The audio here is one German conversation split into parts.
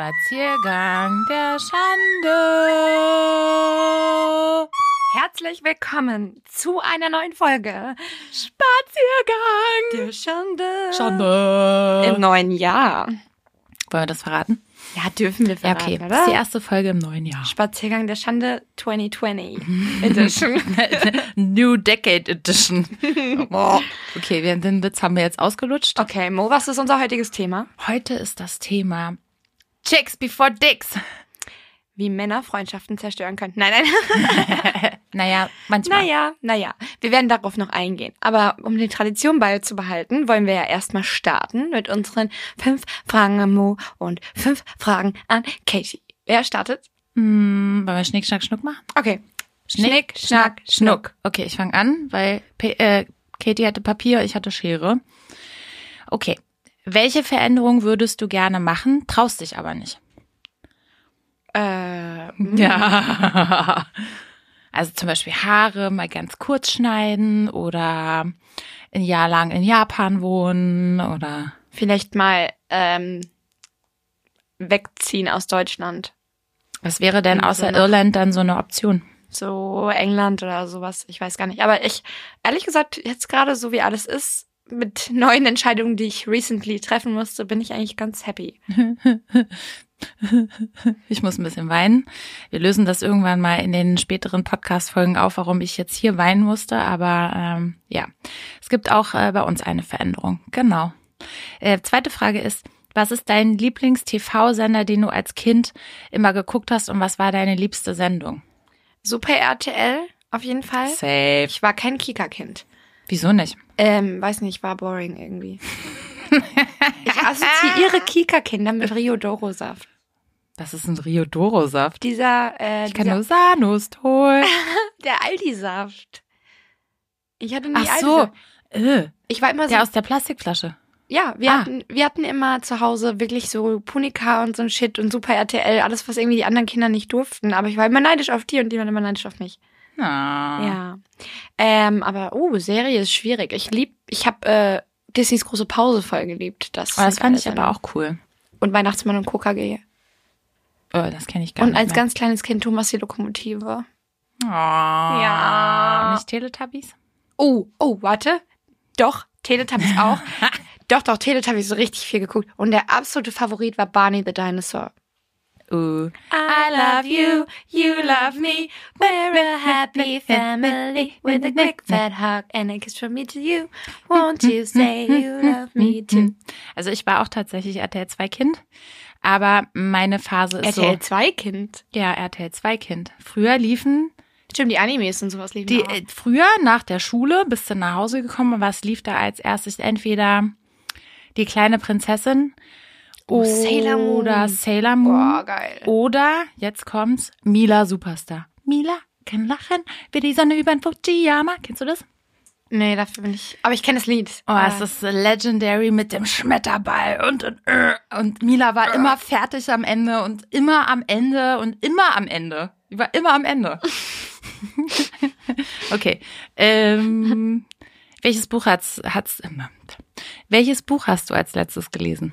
Spaziergang der Schande. Herzlich willkommen zu einer neuen Folge Spaziergang der Schande. Schande. Im neuen Jahr. Wollen wir das verraten? Ja, dürfen wir Ja, verraten, okay. Das oder? ist die erste Folge im neuen Jahr. Spaziergang der Schande 2020 Edition. New Decade Edition. Oh. Okay, den Witz haben wir jetzt ausgelutscht. Okay, Mo, was ist unser heutiges Thema? Heute ist das Thema Chicks before Dicks. Wie Männer Freundschaften zerstören können. Nein, nein. Naja, manchmal. Naja, naja. Wir werden darauf noch eingehen. Aber um die Tradition beizubehalten, wollen wir ja erstmal starten mit unseren fünf Fragen an Mo und fünf Fragen an Katie. Wer startet? Hm, wollen wir Schnick, Schnack, Schnuck machen? Okay. Schnick, Schnack, Schnuck. Okay, ich fange an, weil P äh, Katie hatte Papier, ich hatte Schere. Okay. Welche Veränderung würdest du gerne machen, traust dich aber nicht? Äh, Ja. Also zum Beispiel Haare mal ganz kurz schneiden oder ein Jahr lang in Japan wohnen oder vielleicht mal ähm, wegziehen aus Deutschland. was wäre denn außer noch- Irland dann so eine Option? So England oder sowas. Ich weiß gar nicht. Aber ich, ehrlich gesagt, jetzt gerade so wie alles ist, mit neuen Entscheidungen, die ich recently treffen musste, bin ich eigentlich ganz happy. Ich muss ein bisschen weinen. Wir lösen das irgendwann mal in den späteren Podcast-Folgen auf, warum ich jetzt hier weinen musste. Aber ähm, ja, es gibt auch äh, bei uns eine Veränderung. Genau. Äh, zweite Frage ist, was ist dein Lieblings-TV-Sender, den du als Kind immer geguckt hast und was war deine liebste Sendung? Super RTL, auf jeden Fall. Safe. Ich war kein Kika-Kind. Wieso nicht? Ähm, weiß nicht, war boring irgendwie. ich assoziiere Kika-Kinder mit Riodoro-Saft. Das ist ein Riodoro-Saft. Dieser, äh, Ich kann dieser nur Sanust holen. der Aldi-Saft. Ich hatte nie Ach so. Äh, Ich war immer so der aus der Plastikflasche. Ja, wir, Ah. hatten, wir hatten immer zu Hause wirklich so Punika und so ein Shit und Super RTL, alles, was irgendwie die anderen Kinder nicht durften. Aber ich war immer neidisch auf die und die waren immer neidisch auf mich. Ah. Ja. Ähm, aber, oh, Serie ist schwierig. Ich lieb, ich habe äh, Disneys große Pause voll geliebt. Das, Aber das fand ich alles aber eine- auch cool. Und Weihnachtsmann und KKG. Oh, das kenne ich gar Und nicht. als mehr. ganz kleines Kind Thomas die Lokomotive. Oh, Ja. Nicht Teletubbies? Oh, oh, warte. Doch, Teletubbies auch. doch, doch, Teletubbies so richtig viel geguckt. Und der absolute Favorit war Barney the Dinosaur. Uh. I love you, you love me. We're a happy family with a quick fat hug and a kiss from me to you. Won't you say you love me too? Also ich war auch tatsächlich RTL 2 Kind, aber meine Phase ist RTL so. 2 Kind. Ja, RTL 2 Kind. Früher liefen Stimmt, die Animes und sowas liefen die auch. äh, früher nach der Schule bist du nach Hause gekommen und was lief da als erstes entweder die kleine Prinzessin Oh, Sailor Moon. oder Sailor Moon Boah, geil. oder jetzt kommt's Mila Superstar. Mila kann lachen wie die Sonne über den Fujiyama. Kennst du das? Nee, dafür bin ich. Aber ich kenne das Lied. Oh, es ist legendary mit dem Schmetterball und und, äh, und Mila war immer fertig am Ende und immer am Ende und immer am Ende. Die war immer am Ende. okay. Ähm, welches Buch hat's hat's immer? Welches Buch hast du als letztes gelesen?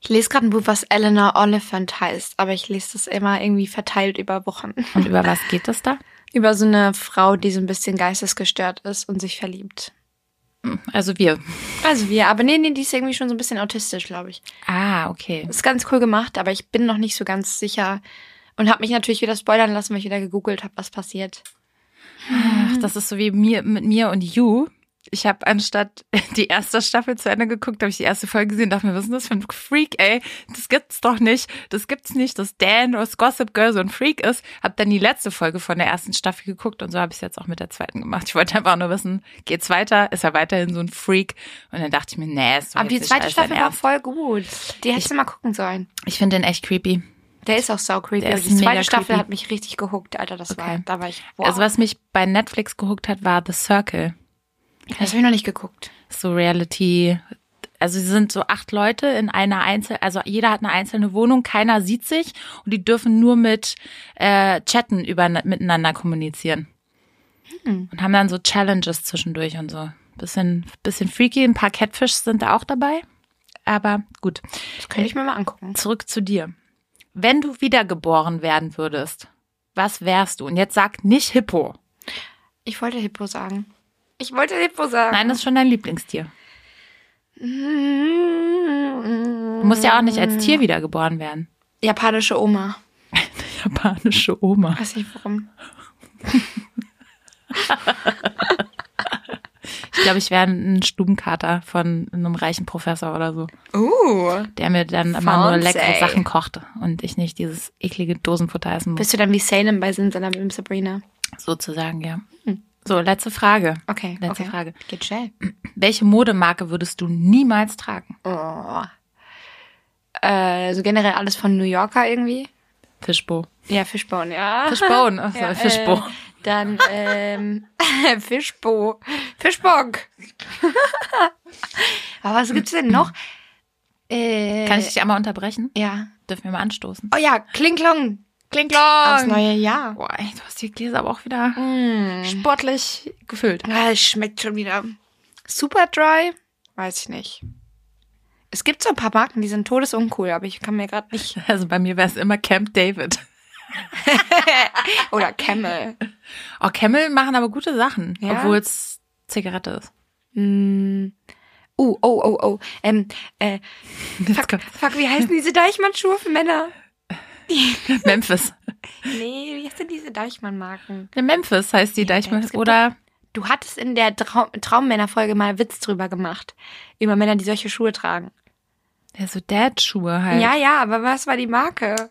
Ich lese gerade ein Buch, was Eleanor Oliphant heißt, aber ich lese das immer irgendwie verteilt über Wochen. Und über was geht es da? über so eine Frau, die so ein bisschen geistesgestört ist und sich verliebt. Also wir. Also wir, aber nee, nee, die ist irgendwie schon so ein bisschen autistisch, glaube ich. Ah, okay. Ist ganz cool gemacht, aber ich bin noch nicht so ganz sicher und habe mich natürlich wieder spoilern lassen, weil ich wieder gegoogelt habe, was passiert. Ach, das ist so wie mir mit mir und You. Ich habe anstatt die erste Staffel zu Ende geguckt, habe ich die erste Folge gesehen und dachte mir, was ist das für ein Freak, ey? Das gibt's doch nicht. Das gibt's nicht, dass Dan aus Gossip Girl so ein Freak ist. Hab dann die letzte Folge von der ersten Staffel geguckt und so habe ich es jetzt auch mit der zweiten gemacht. Ich wollte einfach nur wissen, geht's weiter? Ist er weiterhin so ein Freak? Und dann dachte ich mir, nee, ist doch Aber die zweite Staffel war voll gut. Die hättest du mal gucken sollen. Ich finde den echt creepy. Der ist auch so creepy. Der ist die zweite Staffel creepy. hat mich richtig gehuckt, Alter. Das war, Okay. da war ich. Wow. Also was mich bei Netflix gehuckt hat, war The Circle. Das habe ich noch nicht geguckt. so Reality. Also sie sind so acht Leute in einer Einzel, also jeder hat eine einzelne Wohnung, keiner sieht sich und die dürfen nur mit äh, Chatten über miteinander kommunizieren und haben dann so Challenges zwischendurch und so. Bisschen, bisschen freaky, ein paar Catfish sind da auch dabei. aber gut. Das könnte ich mir mal angucken. Zurück zu dir. Wenn du wiedergeboren werden würdest, was wärst du? Und jetzt sag nicht Hippo. Ich wollte Hippo sagen. Ich wollte Hippo sagen. Nein, das ist schon dein Lieblingstier. Du musst ja auch nicht als Tier wiedergeboren werden. Japanische Oma. Japanische Oma. Weiß nicht warum. Ich glaube, ich wäre ein Stubenkater von einem reichen Professor oder so, Uh. der mir dann immer nur leckere Sachen kocht und ich nicht dieses eklige Dosenfutter essen muss. Bist du dann wie Salem bei Simsalabim Sabrina? Sozusagen, ja. So, letzte Frage. Okay. Letzte okay. Frage. Geht schnell. Welche Modemarke würdest du niemals tragen? Oh. Äh, so generell alles von New Yorker irgendwie. Fishbo. Ja, Fishbone, ja. Fishbone, ach so, Ja, Fishbo. Äh, dann ähm, Fischbo. Fischbock. Aber was gibt's denn noch? Äh, Kann ich dich einmal unterbrechen? Ja. Dürfen wir mal anstoßen? Oh ja, Klinglong. Klinglong! Aufs neue Jahr. Boah, ey, du hast die Gläser aber auch wieder Mm. sportlich gefüllt. Ah, es schmeckt schon wieder. Super dry? Weiß ich nicht. Es gibt so ein paar Marken, die sind todesuncool, aber ich kann mir gerade nicht. Also bei mir wäre es immer Camp David. Oder Camel. Oh, Camel machen aber gute Sachen, Ja? obwohl es Zigarette ist. Mm. Uh, oh, oh, oh. Ähm, äh, fuck, fuck, wie heißen diese Deichmann-Schuhe für Männer? Memphis. Nee, wie heißen diese Deichmann-Marken? Ja, Memphis heißt die Ja, Deichmann. Oder Du hattest in der Traum Traummänner-Folge mal Witz drüber gemacht. Über Männer, die solche Schuhe tragen. ja, so Dad-Schuhe halt. Ja, ja, aber was war die Marke?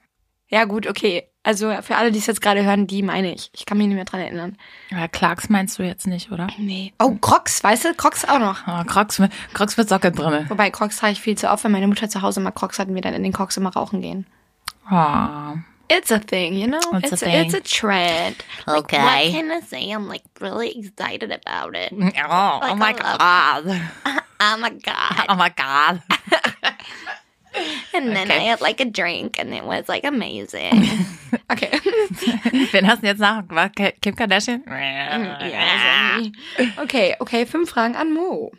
Ja, gut, okay. Also für alle, die es jetzt gerade hören, die meine ich. Ich kann mich nicht mehr dran erinnern. Aber Clarks meinst du jetzt nicht, oder? Nee. Oh, Crocs, weißt du? Crocs auch noch. Oh, Crocs, mit- Crocs mit Sockelbrille. Wobei, Crocs trage ich viel zu oft. Wenn meine Mutter zu Hause mal Crocs hat und wir dann in den Crocs immer rauchen gehen. Oh. It's a thing, you know? It's a it's, thing. it's a trend. Okay. Like, what can I say? I'm like really excited about it. Oh, oh my I love- God. Oh my God. Oh my God. And then Okay. I had like a drink and it was like amazing. okay. Wen hast du jetzt nach? Kim Kardashian? Ja, so. okay, okay, fünf Fragen an Mo.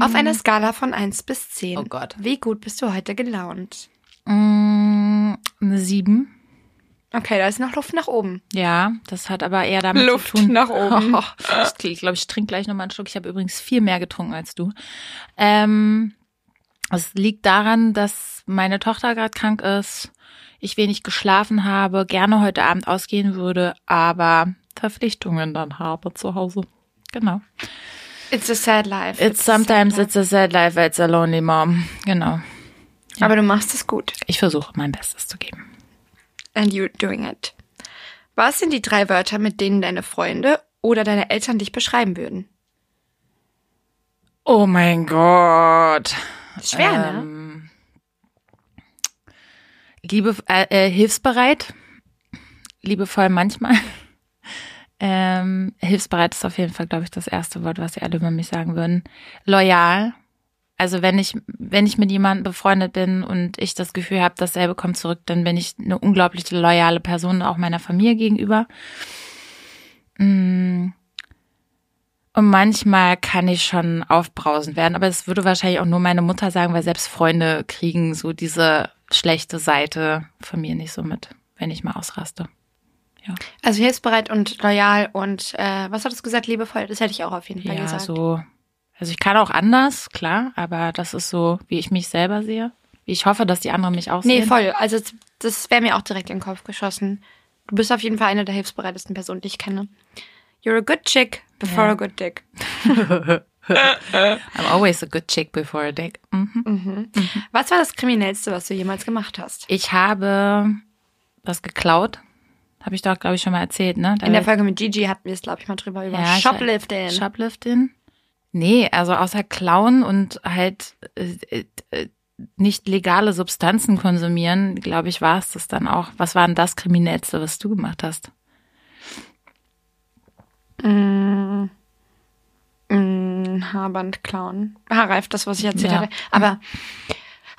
Auf einer Skala von 1 bis 10. Oh Gott. Wie gut bist du heute gelaunt? Mm, eine sieben. Okay, da ist noch Luft nach oben. Ja, das hat aber eher damit Luft zu tun. nach oben. ich glaube, ich trinke gleich nochmal einen Schluck. Ich habe übrigens viel mehr getrunken als du. Ähm, es liegt daran, dass meine Tochter gerade krank ist, ich wenig geschlafen habe, gerne heute Abend ausgehen würde, aber Verpflichtungen dann habe zu Hause. Genau. It's a sad life. It's sad sometimes life. it's a sad life, it's a lonely mom. Genau. Aber du machst es gut. Ich versuche mein Bestes zu geben. And you're doing it. Was sind die drei Wörter, mit denen deine Freunde oder deine Eltern dich beschreiben würden? Oh mein Gott. Schwer, ne? Ähm, Liebe, äh, äh, hilfsbereit, liebevoll manchmal. Ähm, hilfsbereit ist auf jeden Fall, glaube ich, das erste Wort, was sie alle über mich sagen würden. Loyal. Also wenn ich, wenn ich mit jemandem befreundet bin und ich das Gefühl habe, dasselbe kommt zurück, dann bin ich eine unglaublich loyale Person, auch meiner Familie gegenüber. Mm. Und manchmal kann ich schon aufbrausend werden, aber das würde wahrscheinlich auch nur meine Mutter sagen, weil selbst Freunde kriegen so diese schlechte Seite von mir nicht so mit, wenn ich mal ausraste. Also hilfsbereit und loyal und äh, was hattest du gesagt, liebevoll? Das hätte ich auch auf jeden Fall Ja, gesagt. so. Also ich kann auch anders, klar, aber das ist so, wie ich mich selber sehe. Ich hoffe, dass die anderen mich auch Nee, sehen. voll. Also das- wäre mir auch direkt in den Kopf geschossen. Du bist auf jeden Fall eine der hilfsbereitesten Personen, die ich kenne. You're a good chick before Ja. a good dick. I'm always a good chick before a dick. Mhm. Was war das Kriminellste, was du jemals gemacht hast? Ich habe was geklaut. Habe ich doch, glaube ich, schon mal erzählt, ne? Da In der Folge mit Gigi hatten wir es, glaube ich, mal drüber über Ja, Shoplifting. Shoplifting? Nee, also außer klauen und halt äh, äh, nicht legale Substanzen konsumieren, glaube ich, war es das dann auch. Was war denn das Kriminellste, was du gemacht hast? Mm, Haarband klauen. Haarreif, das, was ich erzählt Ja. hatte. Aber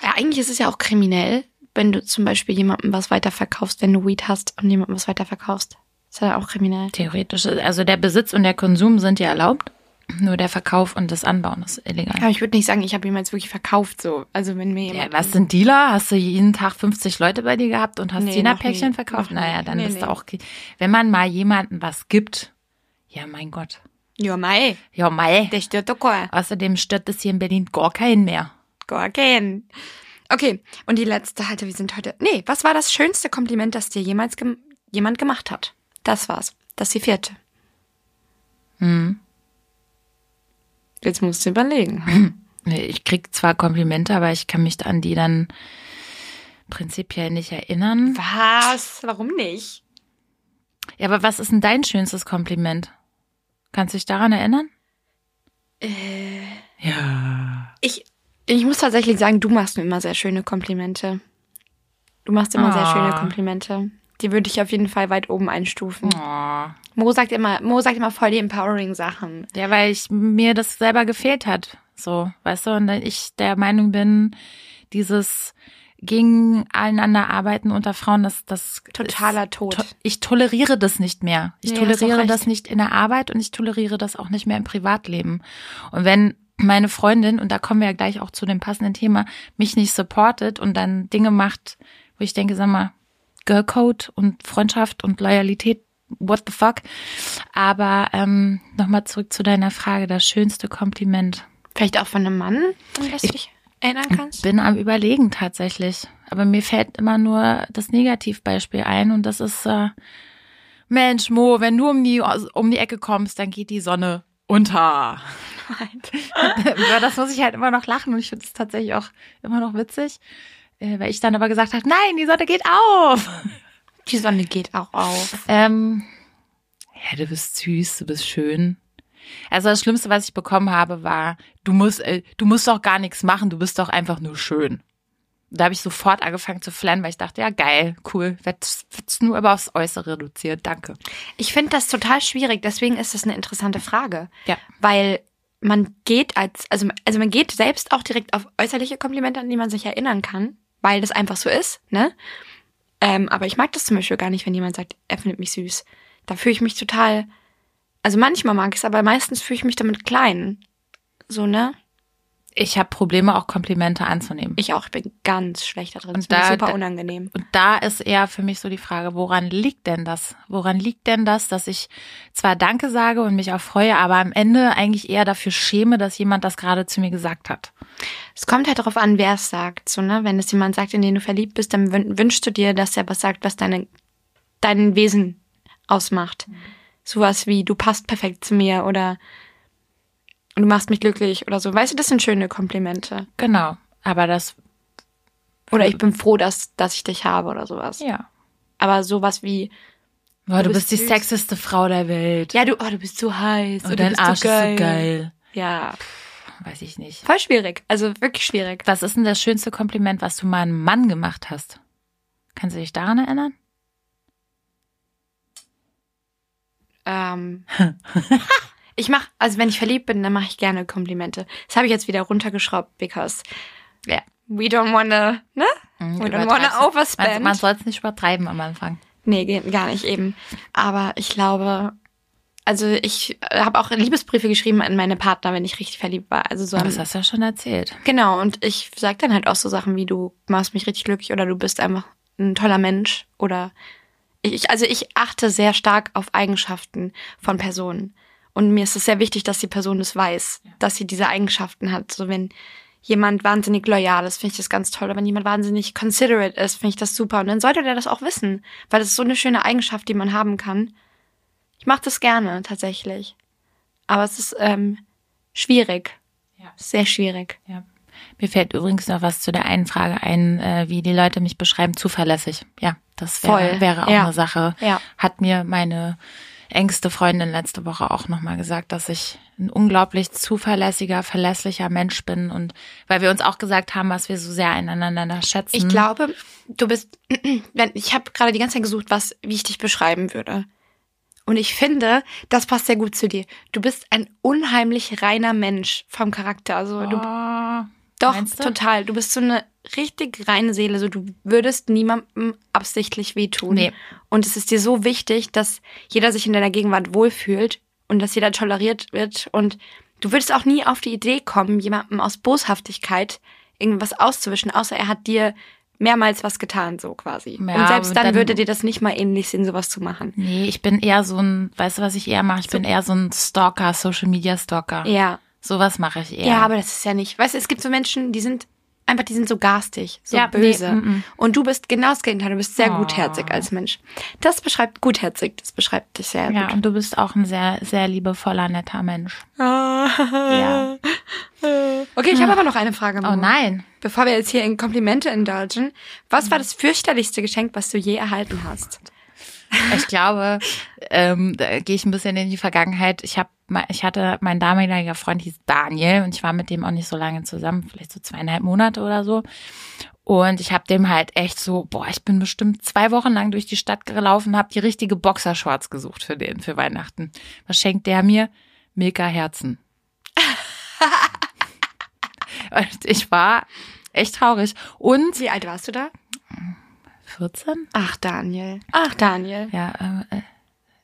ja, eigentlich ist es ja auch kriminell, wenn du zum Beispiel jemandem was weiterverkaufst, wenn du Weed hast und jemandem was weiterverkaufst. Ist ja auch kriminell. Theoretisch, also der Besitz und der Konsum sind ja erlaubt. Nur der Verkauf und das Anbauen ist illegal. Aber ich würde nicht sagen, ich habe jemals wirklich verkauft so. Also wenn mir Ja, was sind Dealer? Hast du jeden Tag 50 Leute bei dir gehabt und hast Nee, Zehnerpäckchen noch nie. verkauft? Noch. Naja, dann Nee, bist nee. du auch. Wenn man mal jemandem was gibt, ja, mein Gott. Ja, mei, Ja, mei. der stört doch gar. Außerdem stört es hier in Berlin gar keinen mehr. Gar keinen. Okay, und die letzte, Alter, wir sind heute. Nee, was war das schönste Kompliment, das dir jemals gem jemand gemacht hat? Das war's. Das ist die vierte. Hm. Jetzt musst du überlegen. Ich krieg zwar Komplimente, aber ich kann mich an die dann prinzipiell nicht erinnern. Was? Warum nicht? Ja, aber was ist denn dein schönstes Kompliment? Kannst du dich daran erinnern? Äh. Ja. Ich, ich muss tatsächlich sagen, du machst mir immer sehr schöne Komplimente. Du machst immer sehr Ah. schöne Komplimente. Die würde ich auf jeden Fall weit oben einstufen. Oh. Mo sagt immer, Mo sagt immer voll die empowering Sachen. Ja, weil ich mir das selber gefehlt hat. So, weißt du, und ich der Meinung bin, dieses gegeneinander arbeiten unter Frauen, das, das Totaler ist, Tod. To ich toleriere das nicht mehr. Ich auch toleriere das nicht in der Arbeit und ich toleriere das auch nicht mehr im Privatleben. Und wenn meine Freundin, und da kommen wir ja gleich auch zu dem passenden Thema, mich nicht supportet und dann Dinge macht, wo ich denke, sag mal, Girl Code und Freundschaft und Loyalität, what the fuck. Aber ähm, nochmal zurück zu deiner Frage, das schönste Kompliment. Vielleicht auch von einem Mann, an das du dich erinnern kannst? Bin am Überlegen tatsächlich. Aber mir fällt immer nur das Negativbeispiel ein und das ist, äh, Mensch, Mo, wenn du um die, um die Ecke kommst, dann geht die Sonne unter. Über das muss ich halt immer noch lachen und ich finde es tatsächlich auch immer noch witzig, äh, weil ich dann aber gesagt habe, nein, die Sonne geht auf. Die Sonne geht auch auf. Ähm, ja, du bist süß, du bist schön. Also das Schlimmste, was ich bekommen habe, war, du musst, äh, du musst doch gar nichts machen, du bist doch einfach nur schön. Da habe ich sofort angefangen zu flennen, weil ich dachte, ja geil, cool, wird's, wird's nur aber aufs Äußere reduziert, danke. Ich finde das total schwierig, deswegen ist das eine interessante Frage. Ja. Weil man geht als, also, also man geht selbst auch direkt auf äußerliche Komplimente, an die man sich erinnern kann, weil das einfach so ist, ne? Ähm, aber ich mag das zum Beispiel gar nicht, wenn jemand sagt, er findet mich süß. Da fühle ich mich total, also manchmal mag ich es, aber meistens fühle ich mich damit klein. So, ne? Ich habe Probleme, auch Komplimente anzunehmen. Ich auch, ich bin ganz schlecht da drin. Und Das ist da- super unangenehm. Und da ist eher für mich so die Frage, woran liegt denn das? Woran liegt denn das, dass ich zwar Danke sage und mich auch freue, aber am Ende eigentlich eher dafür schäme, dass jemand das gerade zu mir gesagt hat? Es kommt halt darauf an, wer es sagt. So, ne? Wenn es jemand sagt, in den du verliebt bist, dann wün- wünschst du dir, dass er was sagt, was deine, dein Wesen ausmacht. Sowas wie, du passt perfekt zu mir oder du machst mich glücklich oder so. Weißt du, das sind schöne Komplimente. Genau. Aber das, Oder ich bin froh, dass, dass ich dich habe oder sowas. ja. Aber sowas wie, Boah, du, Du bist, bist die sexeste Frau der Welt. ja, du, oh, du bist so heiß. und oder dein Arsch so geil. ist so geil. Ja, Weiß ich nicht. voll schwierig. Also wirklich schwierig. Was ist denn das schönste Kompliment, was du mal einem Mann gemacht hast? Kannst du dich daran erinnern? Ähm, ich mach, also wenn ich verliebt bin, dann mache ich gerne Komplimente. Das habe ich jetzt wieder runtergeschraubt, because Ja. we don't wanna, ne? We don't wanna overspend. Man, man soll es nicht übertreiben am Anfang. Nee, gar nicht eben. Aber ich glaube, also ich habe auch Liebesbriefe geschrieben an meine Partner, wenn ich richtig verliebt war. Also so das hast du ja schon erzählt. genau. Und ich sag dann halt auch so Sachen wie du machst mich richtig glücklich oder du bist einfach ein toller Mensch oder ich, also ich achte sehr stark auf Eigenschaften von Personen. Und mir ist es sehr wichtig, dass die Person das weiß, dass sie diese Eigenschaften hat. So wenn jemand wahnsinnig loyal ist, finde ich das ganz toll. Oder wenn jemand wahnsinnig considerate ist, finde ich das super. Und dann sollte der das auch wissen, weil das ist so eine schöne Eigenschaft, die man haben kann. Ich mache das gerne, tatsächlich. Aber es ist ähm, schwierig. Ja. Sehr schwierig. Ja. Mir fällt übrigens noch was zu der einen Frage ein, äh, wie die Leute mich beschreiben, zuverlässig. Ja, das wäre, Voll. wäre auch Ja. eine Sache. Ja. Hat mir meine engste Freundin letzte Woche auch nochmal gesagt, dass ich ein unglaublich zuverlässiger, verlässlicher Mensch bin und weil wir uns auch gesagt haben, was wir so sehr einander schätzen. Ich glaube, du bist, ich habe gerade die ganze Zeit gesucht, was wie ich dich beschreiben würde. Und ich finde, das passt sehr gut zu dir. Du bist ein unheimlich reiner Mensch vom Charakter. Also du oh, doch du? total. Du bist so eine richtig reine Seele. So du würdest niemandem absichtlich wehtun. Nee. Und es ist dir so wichtig, dass jeder sich in deiner Gegenwart wohlfühlt und dass jeder toleriert wird und du würdest auch nie auf die Idee kommen, jemandem aus Boshaftigkeit irgendwas auszuwischen, außer er hat dir mehrmals was getan, so quasi. Ja, und selbst dann, dann- würde dir das nicht mal ähnlich sehen, sowas zu machen. Nee, ich bin eher so ein, weißt du, was ich eher mache? Ich bin eher so ein Stalker, Social Media Stalker. Ja. Sowas mache ich eher. Ja, aber das ist ja nicht. Weißt du, es gibt so Menschen, die sind einfach, die sind so garstig, so Ja, nee, böse. mm, mm. Und du bist genau das Gegenteil. Du bist sehr Oh. gutherzig als Mensch. Das beschreibt gutherzig. Das beschreibt dich sehr ja, gut. und du bist auch ein sehr, sehr liebevoller, netter Mensch. Ja. Okay, ich habe aber noch eine Frage. Oh Mo. nein. Bevor wir jetzt hier in Komplimente indulgen, was war das fürchterlichste Geschenk, was du je erhalten hast? Ich glaube, ähm, da gehe ich ein bisschen in die Vergangenheit. Ich habe, ich hatte, mein damaliger Freund hieß Daniel und ich war mit dem auch nicht so lange zusammen, vielleicht so zweieinhalb Monate oder so. Und ich habe dem halt echt so, boah, ich bin bestimmt zwei Wochen lang durch die Stadt gelaufen, habe die richtige Boxershorts gesucht für den, für Weihnachten. Was schenkt der mir? Milka Herzen. und ich war echt traurig. Und Wie alt warst du da? 14? Ach, Daniel. Ach, Daniel. Ja, äh,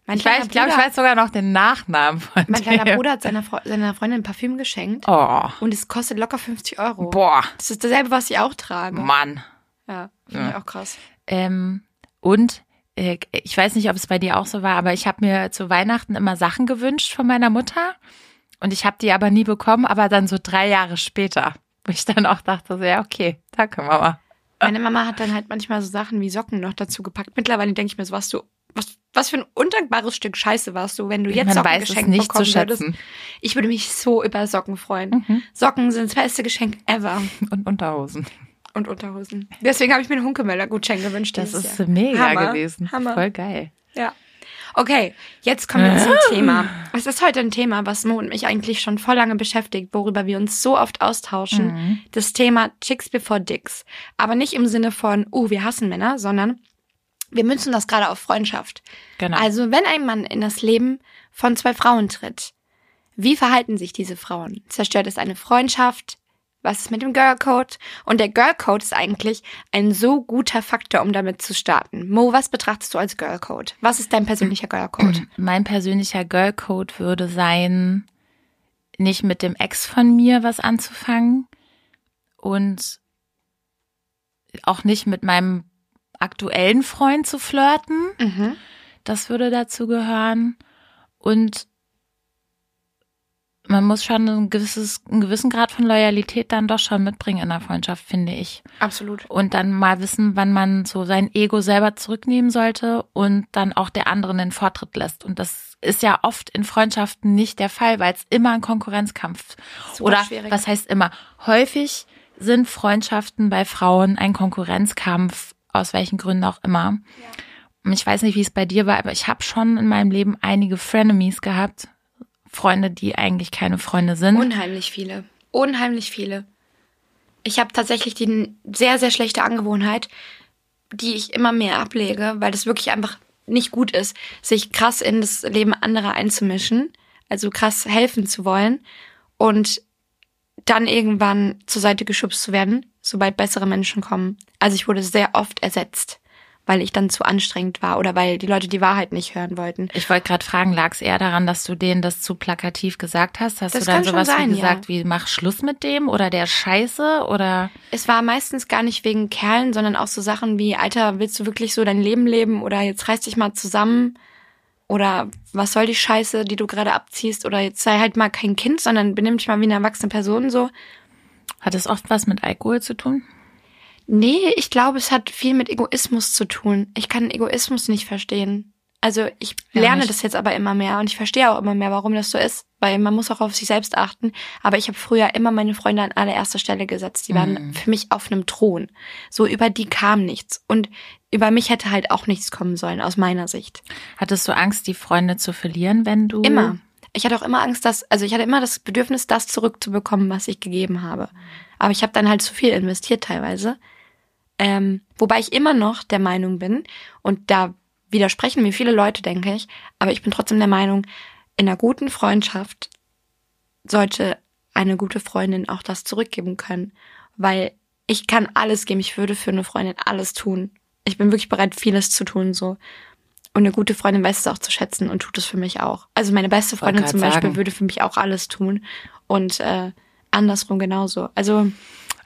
Mein ich weiß, ich glaube, ich weiß sogar noch den Nachnamen von Mein kleiner dem. Bruder hat seiner, Fre seiner Freundin ein Parfüm geschenkt Oh, und es kostet locker 50 Euro. boah, Das ist dasselbe, was ich auch trage. Mann. Ja, finde Ja. ich auch krass. Ähm, und äh, ich weiß nicht, ob es bei dir auch so war, aber ich habe mir zu Weihnachten immer Sachen gewünscht von meiner Mutter und ich habe die aber nie bekommen, aber dann so drei Jahre später, wo ich dann auch dachte, so, ja, okay, danke Mama. Meine Mama hat dann halt manchmal so Sachen wie Socken noch dazu gepackt. Mittlerweile denke ich mir so, was du, was, was für ein undankbares Stück Scheiße warst du, wenn du jetzt Man Socken weiß es geschenkt nicht zu bekommen würdest. schätzen. Ich würde mich so über Socken freuen. Mhm. Socken sind das beste Geschenk ever. Und Unterhosen. Und Unterhosen. Deswegen habe ich mir einen Hunkemöller-Gutschein gewünscht. Das ist Jahr. mega Hammer. gewesen. Hammer. Voll geil. Ja. Okay, jetzt kommen wir zum Thema. Es ist heute ein Thema, was Mo und mich eigentlich schon voll lange beschäftigt, worüber wir uns so oft austauschen. Mhm. Das Thema Chicks before Dicks. Aber nicht im Sinne von, uh, wir hassen Männer, sondern wir münzen das gerade auf Freundschaft. Genau. Also, wenn ein Mann in das Leben von zwei Frauen tritt, wie verhalten sich diese Frauen? Zerstört es eine Freundschaft? Was ist mit dem Girlcode? Und der Girlcode ist eigentlich ein so guter Faktor, um damit zu starten. Mo, was betrachtest du als Girlcode? Was ist dein persönlicher Girlcode? mein persönlicher Girlcode würde sein, nicht mit dem Ex von mir was anzufangen und auch nicht mit meinem aktuellen Freund zu flirten. Mhm. Das würde dazu gehören. Und man muss schon ein gewisses, einen gewissen Grad von Loyalität dann doch schon mitbringen in der Freundschaft, finde ich. Absolut. Und dann mal wissen, wann man so sein Ego selber zurücknehmen sollte und dann auch der anderen den Vortritt lässt. Und das ist ja oft in Freundschaften nicht der Fall, weil es immer ein Konkurrenzkampf Super oder schwierig. was heißt immer häufig sind Freundschaften bei Frauen ein Konkurrenzkampf aus welchen Gründen auch immer. Und ich weiß nicht, wie es bei dir war, aber ich habe schon in meinem Leben einige Frenemies gehabt, Freunde, die eigentlich keine Freunde sind. Unheimlich viele. Unheimlich viele. Ich habe tatsächlich die sehr, sehr schlechte Angewohnheit, die ich immer mehr ablege, weil das wirklich einfach nicht gut ist, sich krass in das Leben anderer einzumischen, also krass helfen zu wollen und dann irgendwann zur Seite geschubst zu werden, sobald bessere Menschen kommen. Also ich wurde sehr oft ersetzt, weil ich dann zu anstrengend war oder weil die Leute die Wahrheit nicht hören wollten. Ich wollte gerade fragen, lag es eher daran, dass du denen das zu plakativ gesagt hast? Hast Das du dann sowas sein, wie gesagt, ja. wie mach Schluss mit dem oder der Scheiße oder Es war meistens gar nicht wegen Kerlen, sondern auch so Sachen wie, Alter, willst du wirklich so dein Leben leben oder jetzt reiß dich mal zusammen oder was soll die Scheiße, die du gerade abziehst oder jetzt sei halt mal kein Kind, sondern benimm dich mal wie eine erwachsene Person so. hat es oft was mit Alkohol zu tun? Nee, ich glaube, es hat viel mit Egoismus zu tun. Ich kann Egoismus nicht verstehen. Also ich Ja, lerne nicht. das jetzt aber immer mehr und ich verstehe auch immer mehr, warum das so ist, weil man muss auch auf sich selbst achten. Aber ich habe früher immer meine Freunde an allererster Stelle gesetzt. Die waren Mhm. für mich auf einem Thron. So über die kam nichts und über mich hätte halt auch nichts kommen sollen aus meiner Sicht. Hattest du Angst, die Freunde zu verlieren, wenn du Immer. Ich hatte auch immer Angst, dass, also ich hatte immer das Bedürfnis, das zurückzubekommen, was ich gegeben habe. Aber ich habe dann halt zu viel investiert teilweise. Ähm, wobei ich immer noch der Meinung bin, und da widersprechen mir viele Leute, denke ich, aber ich bin trotzdem der Meinung, in einer guten Freundschaft sollte eine gute Freundin auch das zurückgeben können. Weil ich kann alles geben. Ich würde für eine Freundin alles tun. Ich bin wirklich bereit, vieles zu tun, so. Und eine gute Freundin weiß es auch zu schätzen und tut es für mich auch. Also meine beste Freundin zum Beispiel sagen. würde für mich auch alles tun. Und äh, andersrum genauso. Also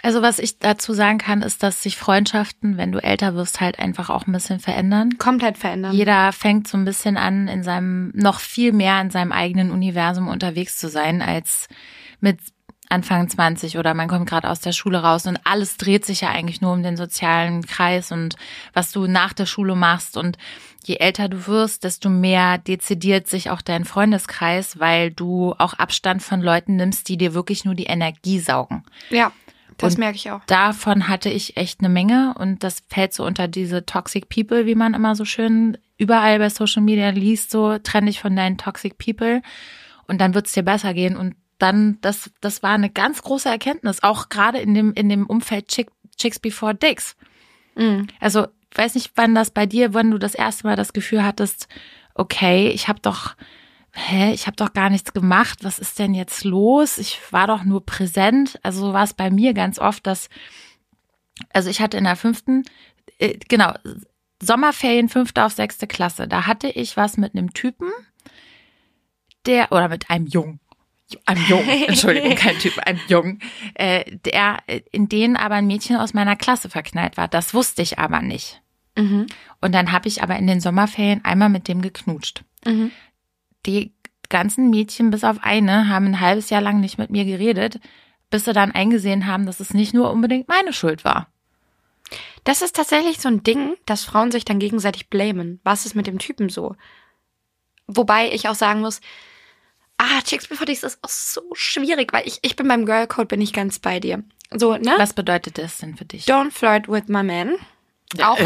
Also was ich dazu sagen kann, ist, dass sich Freundschaften, wenn du älter wirst, halt einfach auch ein bisschen verändern. komplett verändern. Jeder fängt so ein bisschen an, in seinem, noch viel mehr in seinem eigenen Universum unterwegs zu sein, als mit Anfang 20 oder man kommt gerade aus der Schule raus und alles dreht sich ja eigentlich nur um den sozialen Kreis und was du nach der Schule machst und je älter du wirst, desto mehr dezidiert sich auch dein Freundeskreis, weil du auch Abstand von Leuten nimmst, die dir wirklich nur die Energie saugen. Ja, das Und merke ich auch. Davon hatte ich echt eine Menge und das fällt so unter diese Toxic People, wie man immer so schön überall bei Social Media liest, so trenn dich von deinen Toxic People und dann wird es dir besser gehen und dann, das, das war eine ganz große Erkenntnis, auch gerade in dem, in dem Umfeld Chick, Chicks Before Dicks. Mhm. Also, weiß nicht, wann das bei dir, wann du das erste Mal das Gefühl hattest, okay, ich habe doch, hä, ich habe doch gar nichts gemacht, was ist denn jetzt los? Ich war doch nur präsent. Also so war es bei mir ganz oft, dass, also ich hatte in der fünften, äh, genau, Sommerferien fünfte auf sechste Klasse, da hatte ich was mit einem Typen, der, oder mit einem Jungen, einem Jungen, Entschuldigung, kein Typ, einem Jungen, äh, der, äh, in den aber ein Mädchen aus meiner Klasse verknallt war. Das wusste ich aber nicht. Mhm. Und dann habe ich aber in den Sommerferien einmal mit dem geknutscht. Mhm. Die ganzen Mädchen, bis auf eine, haben ein halbes Jahr lang nicht mit mir geredet, bis sie dann eingesehen haben, dass es nicht nur unbedingt meine Schuld war. Das ist tatsächlich so ein Ding, dass Frauen sich dann gegenseitig blamen. Was ist mit dem Typen so? Wobei ich auch sagen muss, ah, Chicks Before Dicks ist auch so schwierig, weil ich, ich bin beim Girl Code, bin ich ganz bei dir. So, ne? Was bedeutet das denn für dich? Don't flirt with my man. Auch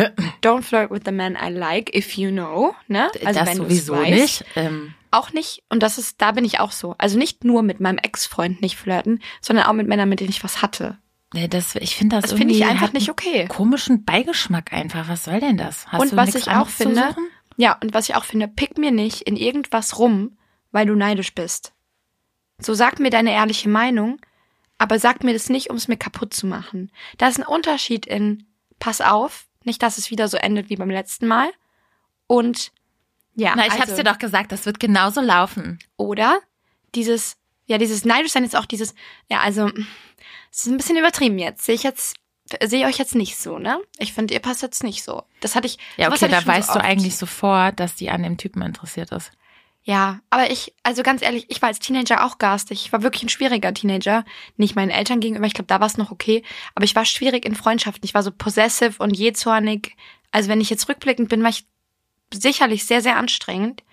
don't flirt with the man I like, if you know, ne? das du's sowieso weißt. nicht. Ähm, Auch nicht, und das ist, da bin ich auch so. Also nicht nur mit meinem Ex-Freund nicht flirten, sondern auch mit Männern, mit denen ich was hatte. nee, das, ich finde das, Das finde ich irgendwie einfach nicht okay. Komischen Beigeschmack einfach. Was soll denn das? Hast und du was ich auch finde, ja, und was ich auch finde, pick mir nicht in irgendwas rum, weil du neidisch bist. So sag mir deine ehrliche Meinung, aber sag mir das nicht, um es mir kaputt zu machen. Da ist ein Unterschied in, pass auf, nicht, dass es wieder so endet wie beim letzten Mal. Und ja, Na, ich also, hab's dir doch gesagt, das wird genauso laufen. Oder dieses, ja, dieses neidisch sein ist auch dieses, ja, also, es ist ein bisschen übertrieben jetzt. Sehe ich jetzt, sehe ich euch jetzt nicht so, ne? Ich finde, ihr passt jetzt nicht so. Das hatte ich. Ja, okay, da weißt so du eigentlich sofort, dass die an dem Typen interessiert ist. Ja, aber ich, also ganz ehrlich, ich war als Teenager auch garstig. Ich war wirklich ein schwieriger Teenager. Nicht meinen Eltern gegenüber, ich glaube, da war es noch okay. Aber ich war schwierig in Freundschaften. Ich war so possessive und jähzornig. Also wenn ich jetzt rückblickend bin, war ich sicherlich sehr, sehr anstrengend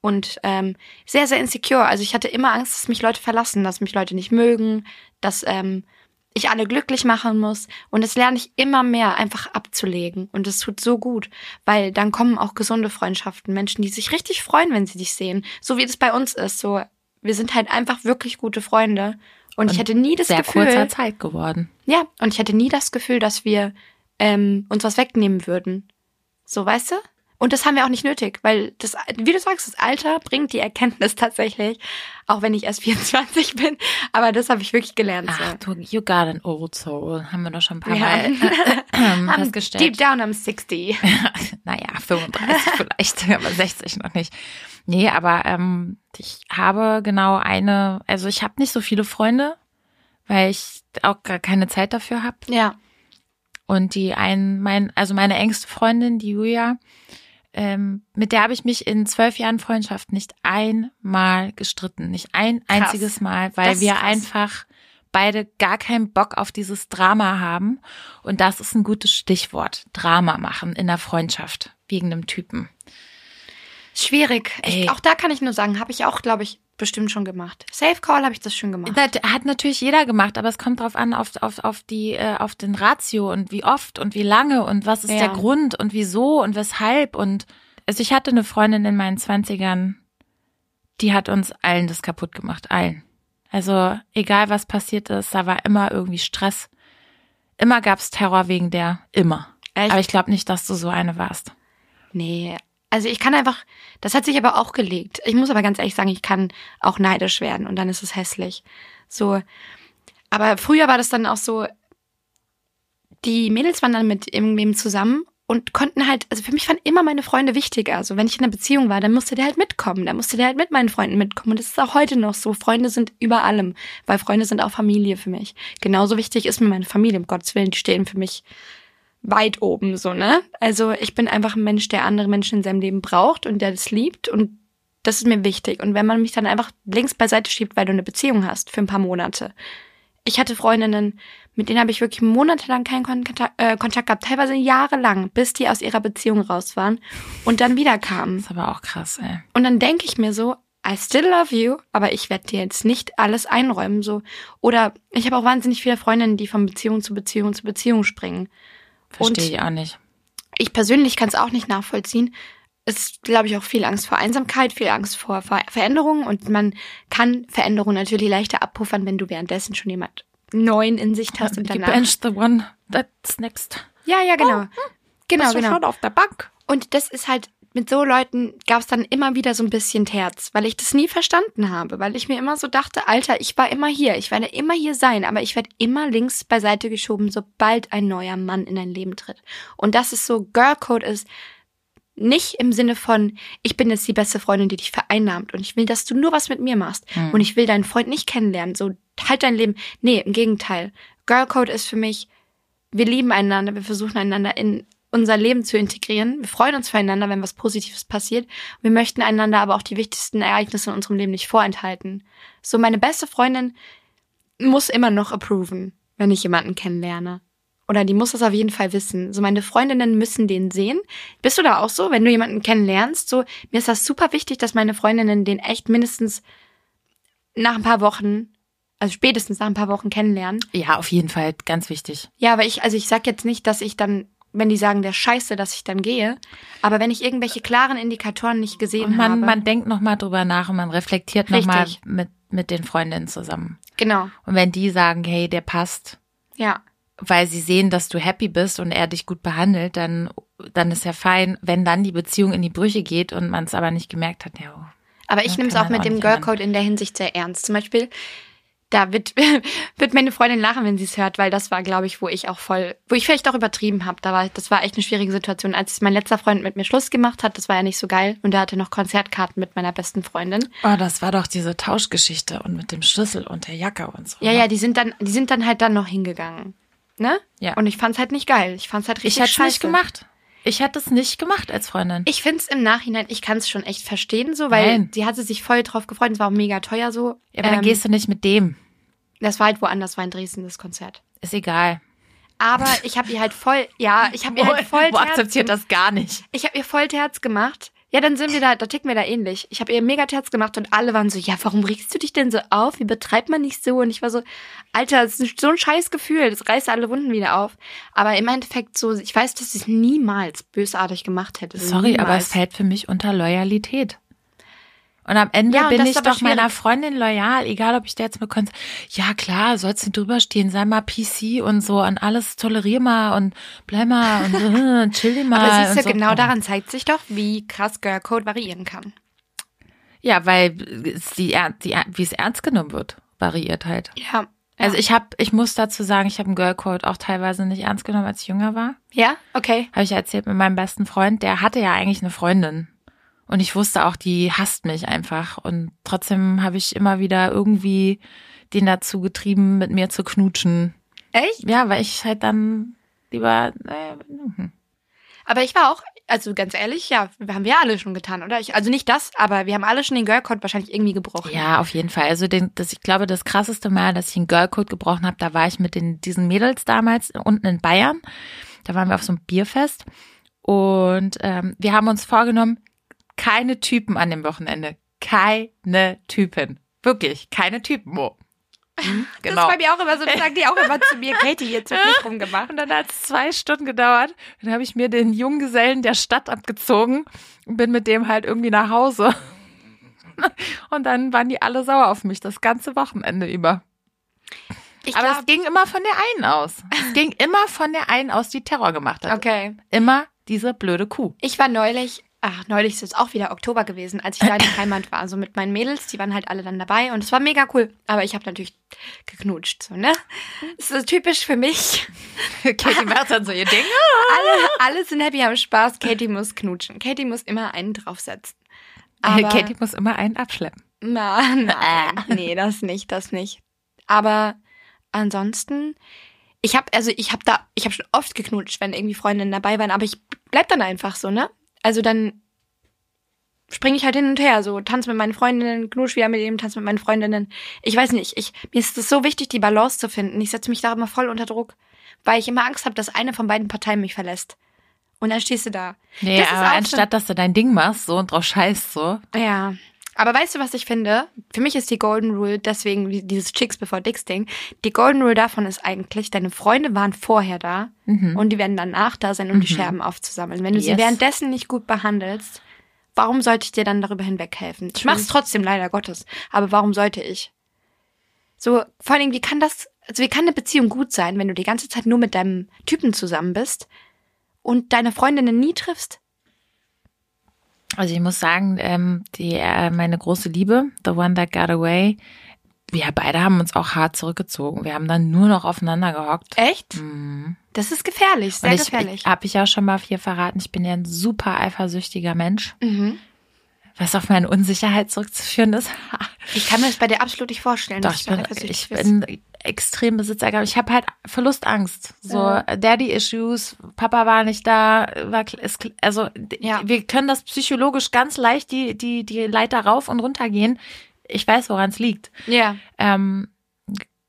und ähm, sehr, sehr insecure. Also ich hatte immer Angst, dass mich Leute verlassen, dass mich Leute nicht mögen, dass ähm, ich alle glücklich machen muss. Und das lerne ich immer mehr einfach abzulegen. Und es tut so gut, weil dann kommen auch gesunde Freundschaften, Menschen, die sich richtig freuen, wenn sie dich sehen. So wie das bei uns ist. So, wir sind halt einfach wirklich gute Freunde. Und, ich hätte nie das Sehr Gefühl, kurzer Zeit geworden. ja, und ich hätte nie das Gefühl, dass wir ähm, uns was wegnehmen würden. So, weißt du? Und das haben wir auch nicht nötig, weil das, wie du sagst, das Alter bringt die Erkenntnis tatsächlich, auch wenn ich erst 24 bin. Aber das habe ich wirklich gelernt. Ach, so. du, you got an old soul. Haben wir doch schon ein paar Ja. Mal äh, I'm festgestellt. Deep down I'm 60. naja, 35 vielleicht, aber 60 noch nicht. Nee, aber ähm, ich habe genau eine, also ich habe nicht so viele Freunde, weil ich auch gar keine Zeit dafür habe. Ja. Und die ein, mein, also meine engste Freundin, die Julia, ähm, mit der habe ich mich in zwölf Jahren Freundschaft nicht einmal gestritten. Nicht ein Krass. einziges Mal, weil wir krass. einfach beide gar keinen Bock auf dieses Drama haben. Und das ist ein gutes Stichwort. Drama machen in der Freundschaft. Wegen einem Typen. Schwierig. Ich, auch da kann ich nur sagen, habe ich auch, glaube ich, bestimmt schon gemacht. Safe Call habe ich das schon gemacht. Das hat natürlich jeder gemacht, aber es kommt drauf an, auf, auf, auf, die, äh, auf den Ratio und wie oft und wie lange und was ist Ja. der Grund und wieso und weshalb. Und also ich hatte eine Freundin in meinen Zwanzigern, die hat uns allen das kaputt gemacht, allen. Also egal was passiert ist, da war immer irgendwie Stress. Immer gab's Terror wegen der, immer. Echt? Aber ich glaube nicht, dass du so eine warst. Nee, also ich kann einfach, das hat sich aber auch gelegt. Ich muss aber ganz ehrlich sagen, ich kann auch neidisch werden und dann ist es hässlich. So, aber früher war das dann auch so, die Mädels waren dann mit irgendwem zusammen und konnten halt, also für mich waren immer meine Freunde wichtiger. Also wenn ich in einer Beziehung war, dann musste der halt mitkommen, dann musste der halt mit meinen Freunden mitkommen. Und das ist auch heute noch so. Freunde sind über allem, weil Freunde sind auch Familie für mich. Genauso wichtig ist mir meine Familie, um Gottes Willen, die stehen für mich weit oben, so, ne? Also ich bin einfach ein Mensch, der andere Menschen in seinem Leben braucht und der das liebt und das ist mir wichtig. Und wenn man mich dann einfach links beiseite schiebt, weil du eine Beziehung hast für ein paar Monate. Ich hatte Freundinnen, mit denen habe ich wirklich monatelang keinen Kontakt, äh, Kontakt gehabt, teilweise jahrelang, bis die aus ihrer Beziehung raus waren und dann wieder kamen. Das ist aber auch krass, ey. Und dann denke ich mir so, I still love you, aber ich werde dir jetzt nicht alles einräumen so. Oder ich habe auch wahnsinnig viele Freundinnen, die von Beziehung zu Beziehung zu Beziehung springen. Verstehe ich auch nicht. Ich persönlich kann es auch nicht nachvollziehen. Es ist, glaube ich, auch viel Angst vor Einsamkeit, viel Angst vor Ver Veränderungen und man kann Veränderungen natürlich leichter abpuffern, wenn du währenddessen schon jemand neuen in Sicht hast und danach. bench the one that's next. Ja, ja, genau. Genau, Bist du genau. schon auf der Bank. Und das ist halt, mit so Leuten gab es dann immer wieder so ein bisschen Terz, weil ich das nie verstanden habe, weil ich mir immer so dachte, Alter, ich war immer hier, ich werde immer hier sein, aber ich werde immer links beiseite geschoben, sobald ein neuer Mann in dein Leben tritt. Und das ist so, Girlcode ist nicht im Sinne von, ich bin jetzt die beste Freundin, die dich vereinnahmt und ich will, dass du nur was mit mir machst Hm. und ich will deinen Freund nicht kennenlernen, so halt dein Leben. Nee, im Gegenteil. Girlcode ist für mich, wir lieben einander, wir versuchen einander in unser Leben zu integrieren. Wir freuen uns füreinander, wenn was Positives passiert. Wir möchten einander aber auch die wichtigsten Ereignisse in unserem Leben nicht vorenthalten. So, meine beste Freundin muss immer noch approven, wenn ich jemanden kennenlerne. Oder die muss das auf jeden Fall wissen. So, meine Freundinnen müssen den sehen. Bist du da auch so, wenn du jemanden kennenlernst? So, mir ist das super wichtig, dass meine Freundinnen den echt mindestens nach ein paar Wochen, also spätestens nach ein paar Wochen kennenlernen. Ja, auf jeden Fall, ganz wichtig. Ja, aber ich, also ich sag jetzt nicht, dass ich dann, wenn die sagen, der Scheiße, dass ich dann gehe. Aber wenn ich irgendwelche klaren Indikatoren nicht gesehen Und man, habe. man denkt nochmal drüber nach und man reflektiert nochmal mit, mit den Freundinnen zusammen. genau. Und wenn die sagen, hey, der passt, Ja. weil sie sehen, dass du happy bist und er dich gut behandelt, dann, dann ist ja fein. Wenn dann die Beziehung in die Brüche geht und man es aber nicht gemerkt hat, ja. oh. Aber ich nehme es auch man mit auch dem Girlcode in der Hinsicht sehr ernst. Zum Beispiel, da wird, wird meine Freundin lachen, wenn sie es hört, weil das war, glaube ich, wo ich auch voll, wo ich vielleicht auch übertrieben habe. Da war, das war echt eine schwierige Situation. Als mein letzter Freund mit mir Schluss gemacht hat, das war ja nicht so geil. Und er hatte noch Konzertkarten mit meiner besten Freundin. Oh, das war doch diese Tauschgeschichte und mit dem Schlüssel und der Jacke und so. Ja, ja, die sind dann, die sind dann halt dann noch hingegangen. Ne? Ja. Und ich fand's halt nicht geil. Ich fand's halt richtig Ich hätte nicht gemacht. Ich hätte es nicht gemacht als Freundin. Ich find's im Nachhinein, ich kann's schon echt verstehen, so, weil Nein. sie hatte sich voll drauf gefreut. Es war auch mega teuer so. ja, aber dann Ähm, gehst du nicht mit dem. Das war halt woanders, war in Dresden das Konzert. Ist egal. Aber ich habe ihr halt voll, ja, ich habe ihr halt voll Wo akzeptiert das gar nicht. Ich habe ihr voll Terz gemacht. Ja, dann sind wir da, da ticken wir da ähnlich. Ich habe ihr mega Terz gemacht und alle waren so, ja, warum regst du dich denn so auf? Wie betreibt man nicht so? Und ich war so, Alter, das ist so ein scheiß Gefühl, das reißt alle Wunden wieder auf. Aber im Endeffekt so, ich weiß, dass ich es niemals bösartig gemacht hätte. Sorry, aber niemals. es fällt für mich unter Loyalität. Und am Ende Ja, und bin ich doch meiner schwierig. Freundin loyal, egal ob ich der jetzt mit Konz Ja, klar, sollst du drüber stehen, sei mal PC und so und alles tolerier mal und bleib mal und äh, chill mal. Aber siehst und du, so. genau daran zeigt sich doch, wie krass Girlcode variieren kann. Ja, weil es die, wie es ernst genommen wird, variiert halt. Ja. Also ich habe, ich muss dazu sagen, ich habe einen Girlcode auch teilweise nicht ernst genommen, als ich jünger war. Ja, okay. Habe ich erzählt mit meinem besten Freund, der hatte ja eigentlich eine Freundin. Und ich wusste auch, die hasst mich einfach. Und trotzdem habe ich immer wieder irgendwie den dazu getrieben, mit mir zu knutschen. Echt? Ja, weil ich halt dann lieber. Äh, hm. Aber ich war auch, also ganz ehrlich, ja, haben wir alle schon getan, oder? Ich, also nicht das, aber wir haben alle schon den Girlcode wahrscheinlich irgendwie gebrochen. Ja, auf jeden Fall. Also den, das, ich glaube, das krasseste Mal, dass ich einen Girlcode gebrochen habe, da war ich mit den, diesen Mädels damals unten in Bayern. Da waren wir auf so einem Bierfest. Und ähm, wir haben uns vorgenommen, keine Typen an dem Wochenende. Keine Typen. Wirklich, keine Typen. Wo? Hm, Das ist bei mir auch immer so, das sagen die auch immer zu mir, Katie, jetzt wird nicht rumgemacht. Und dann hat es zwei Stunden gedauert. Dann habe ich mir den Junggesellen der Stadt abgezogen und bin mit dem halt irgendwie nach Hause. Und dann waren die alle sauer auf mich, das ganze Wochenende über. Ich Aber glaub, es ging immer von der einen aus. Es ging immer von der einen aus, die Terror gemacht hat. okay. Immer diese blöde Kuh. Ich war neulich ach, neulich ist es auch wieder Oktober gewesen, als ich da in der Heimat war. So mit meinen Mädels, die waren halt alle dann dabei und es war mega cool. Aber ich habe natürlich geknutscht, so, ne? Das ist so typisch für mich. Katie macht dann so ihr Ding. Alle, alle sind happy, haben Spaß. Katie muss knutschen. Katie muss immer einen draufsetzen. Aber, Katie muss immer einen abschleppen. Na, nein, nee, das nicht, das nicht. Aber ansonsten, ich habe also ich habe da, ich habe schon oft geknutscht, wenn irgendwie Freundinnen dabei waren, aber ich bleib dann einfach so, ne? Also dann springe ich halt hin und her, so tanz mit meinen Freundinnen, knusch wieder mit ihm, tanz mit meinen Freundinnen. Ich weiß nicht, ich mir ist es so wichtig, die Balance zu finden. Ich setze mich da immer voll unter Druck, weil ich immer Angst habe, dass eine von beiden Parteien mich verlässt. Und dann stehst du da. Nee, Das aber anstatt, dass du dein Ding machst so und drauf scheißt so. Ja. Aber weißt du, was ich finde? Für mich ist die Golden Rule, deswegen dieses Chicks before Dicks Ding, die Golden Rule davon ist eigentlich, deine Freunde waren vorher da und die werden danach da sein, um die Scherben aufzusammeln. Wenn du sie Yes. währenddessen nicht gut behandelst, warum sollte ich dir dann darüber hinweghelfen? Ich mach's trotzdem, leider Gottes. Aber warum sollte ich? So, vor allen Dingen, wie kann das, also wie kann eine Beziehung gut sein, wenn du die ganze Zeit nur mit deinem Typen zusammen bist und deine Freundinnen nie triffst? Also ich muss sagen, ähm, die äh, meine große Liebe, The One That Got Away, wir beide haben uns auch hart zurückgezogen. Wir haben dann nur noch aufeinander gehockt. Echt? Mhm. Das ist gefährlich, sehr ich, gefährlich. ich habe ich ja schon mal hier verraten, ich bin ja ein super eifersüchtiger Mensch, mhm. was auf meine Unsicherheit zurückzuführen ist. Ich kann mir das bei dir absolut nicht vorstellen. Doch, ich bin, ich bin extrem Besitzergabe. Ich habe halt Verlustangst. So Daddy-Issues, Papa war nicht da, war, ist, also Ja. wir können das psychologisch ganz leicht die, die, die Leiter rauf und runter gehen. Ich weiß, woran es liegt. Ja. Ähm,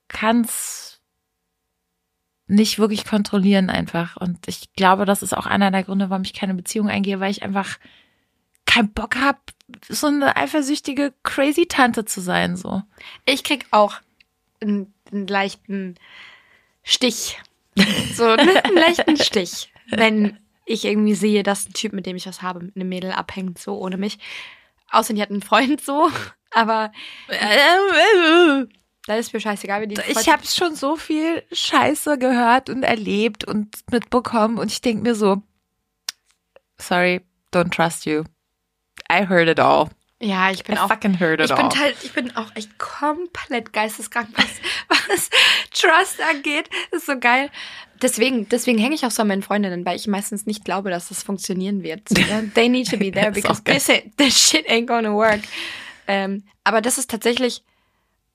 kann's nicht wirklich kontrollieren einfach. Und ich glaube, das ist auch einer der Gründe, warum ich keine Beziehung eingehe, weil ich einfach keinen Bock habe, so eine eifersüchtige Crazy-Tante zu sein. So. Ich krieg auch einen, einen leichten Stich. So einen, leichten Stich, wenn ich irgendwie sehe, dass ein Typ, mit dem ich was habe, mit einem Mädel abhängt, so ohne mich. Außer die hat einen Freund so, aber da ist mir scheißegal, wie die Ich habe schon so viel Scheiße gehört und erlebt und mitbekommen und ich denke mir so, sorry, don't trust you. I heard it all. Ja, ich bin I auch. fucking heard it Ich bin halt, ich bin auch echt komplett geisteskrank, was, was Trust angeht. ist so geil. Deswegen, deswegen hänge ich auch so an meinen Freundinnen, weil ich meistens nicht glaube, dass das funktionieren wird. Ja? They need to be there because this, this shit ain't gonna work. Ähm, aber das ist tatsächlich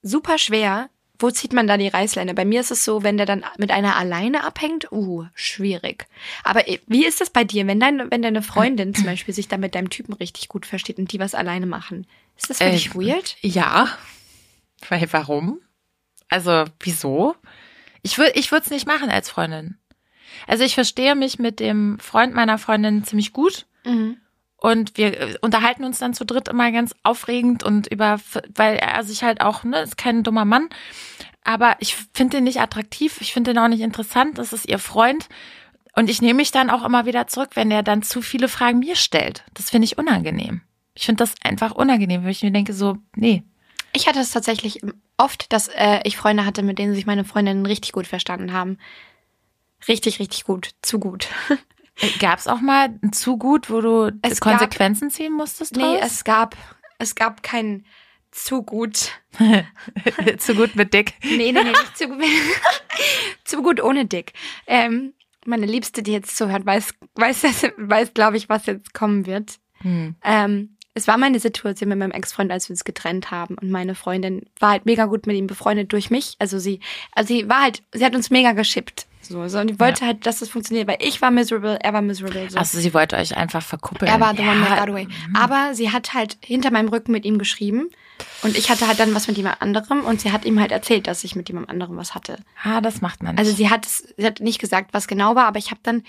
super schwer. Wo zieht man da die Reißleine? Bei mir ist es so, wenn der dann mit einer alleine abhängt, uh, schwierig. Aber eh, wie ist das bei dir, wenn, dein, wenn deine Freundin zum Beispiel sich da mit deinem Typen richtig gut versteht und die was alleine machen? Ist das für Äh, dich weird? Ja. Weil warum? Also, wieso? Ich würde ich würde es nicht machen als Freundin. Also ich verstehe mich mit dem Freund meiner Freundin ziemlich gut. Mhm. Und wir äh, unterhalten uns dann zu dritt immer ganz aufregend und über, weil er sich halt auch, ne, ist kein dummer Mann. Aber ich finde den nicht attraktiv, ich finde den auch nicht interessant, das ist ihr Freund. Und ich nehme mich dann auch immer wieder zurück, wenn er dann zu viele Fragen mir stellt. Das finde ich unangenehm. Ich finde das einfach unangenehm, weil ich mir denke so, nee. Ich hatte es tatsächlich oft, dass äh, ich Freunde hatte, mit denen sich meine Freundinnen richtig gut verstanden haben. Richtig, richtig gut. Zu gut. Gab es auch mal ein zu gut, wo du Es gab- Konsequenzen ziehen musstest? Nee, draus? es gab, es gab kein zu gut. zu gut mit Dick. Nee, nee, nee, nicht zu gut. zu gut ohne Dick. Ähm, meine Liebste, die jetzt zuhört, weiß, weiß, weiß glaube ich, was jetzt kommen wird. Hm. Ähm, es war meine Situation mit meinem Ex-Freund, als wir uns getrennt haben. Und meine Freundin war halt mega gut mit ihm befreundet durch mich. Also sie, also sie war halt, sie hat uns mega geschippt. So, so und die wollte halt, dass das funktioniert, weil ich war miserable, er war miserable. So. Also sie wollte euch einfach verkuppeln. er war the one that Ja, got away. Aber sie hat halt hinter meinem Rücken mit ihm geschrieben. Und ich hatte halt dann was mit jemand anderem und sie hat ihm halt erzählt, dass ich mit jemand anderem was hatte. Ah, das macht man nicht. Also sie hat es, sie hat nicht gesagt, was genau war, aber ich habe dann,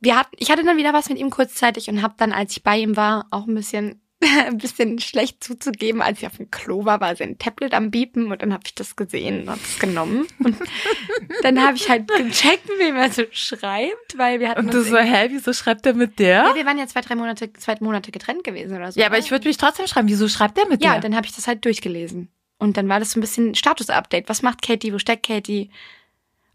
wir hatten, ich hatte dann wieder was mit ihm kurzzeitig und habe dann, als ich bei ihm war, auch ein bisschen, ein bisschen schlecht zuzugeben, als ich auf dem Klo war, war sein Tablet am Biepen und dann habe ich das gesehen und habe es genommen und dann habe ich halt gecheckt, wem er so schreibt, weil wir hatten Und du so, hä, wieso schreibt er mit der? ja, wir waren ja zwei, drei Monate, zwei Monate getrennt gewesen oder so. Ja, aber ich würde mich trotzdem schreiben, wieso schreibt der mit Ja, dir? dann habe ich das halt durchgelesen. Und dann war das so ein bisschen Status-Update. Was macht Katie? Wo steckt Katie?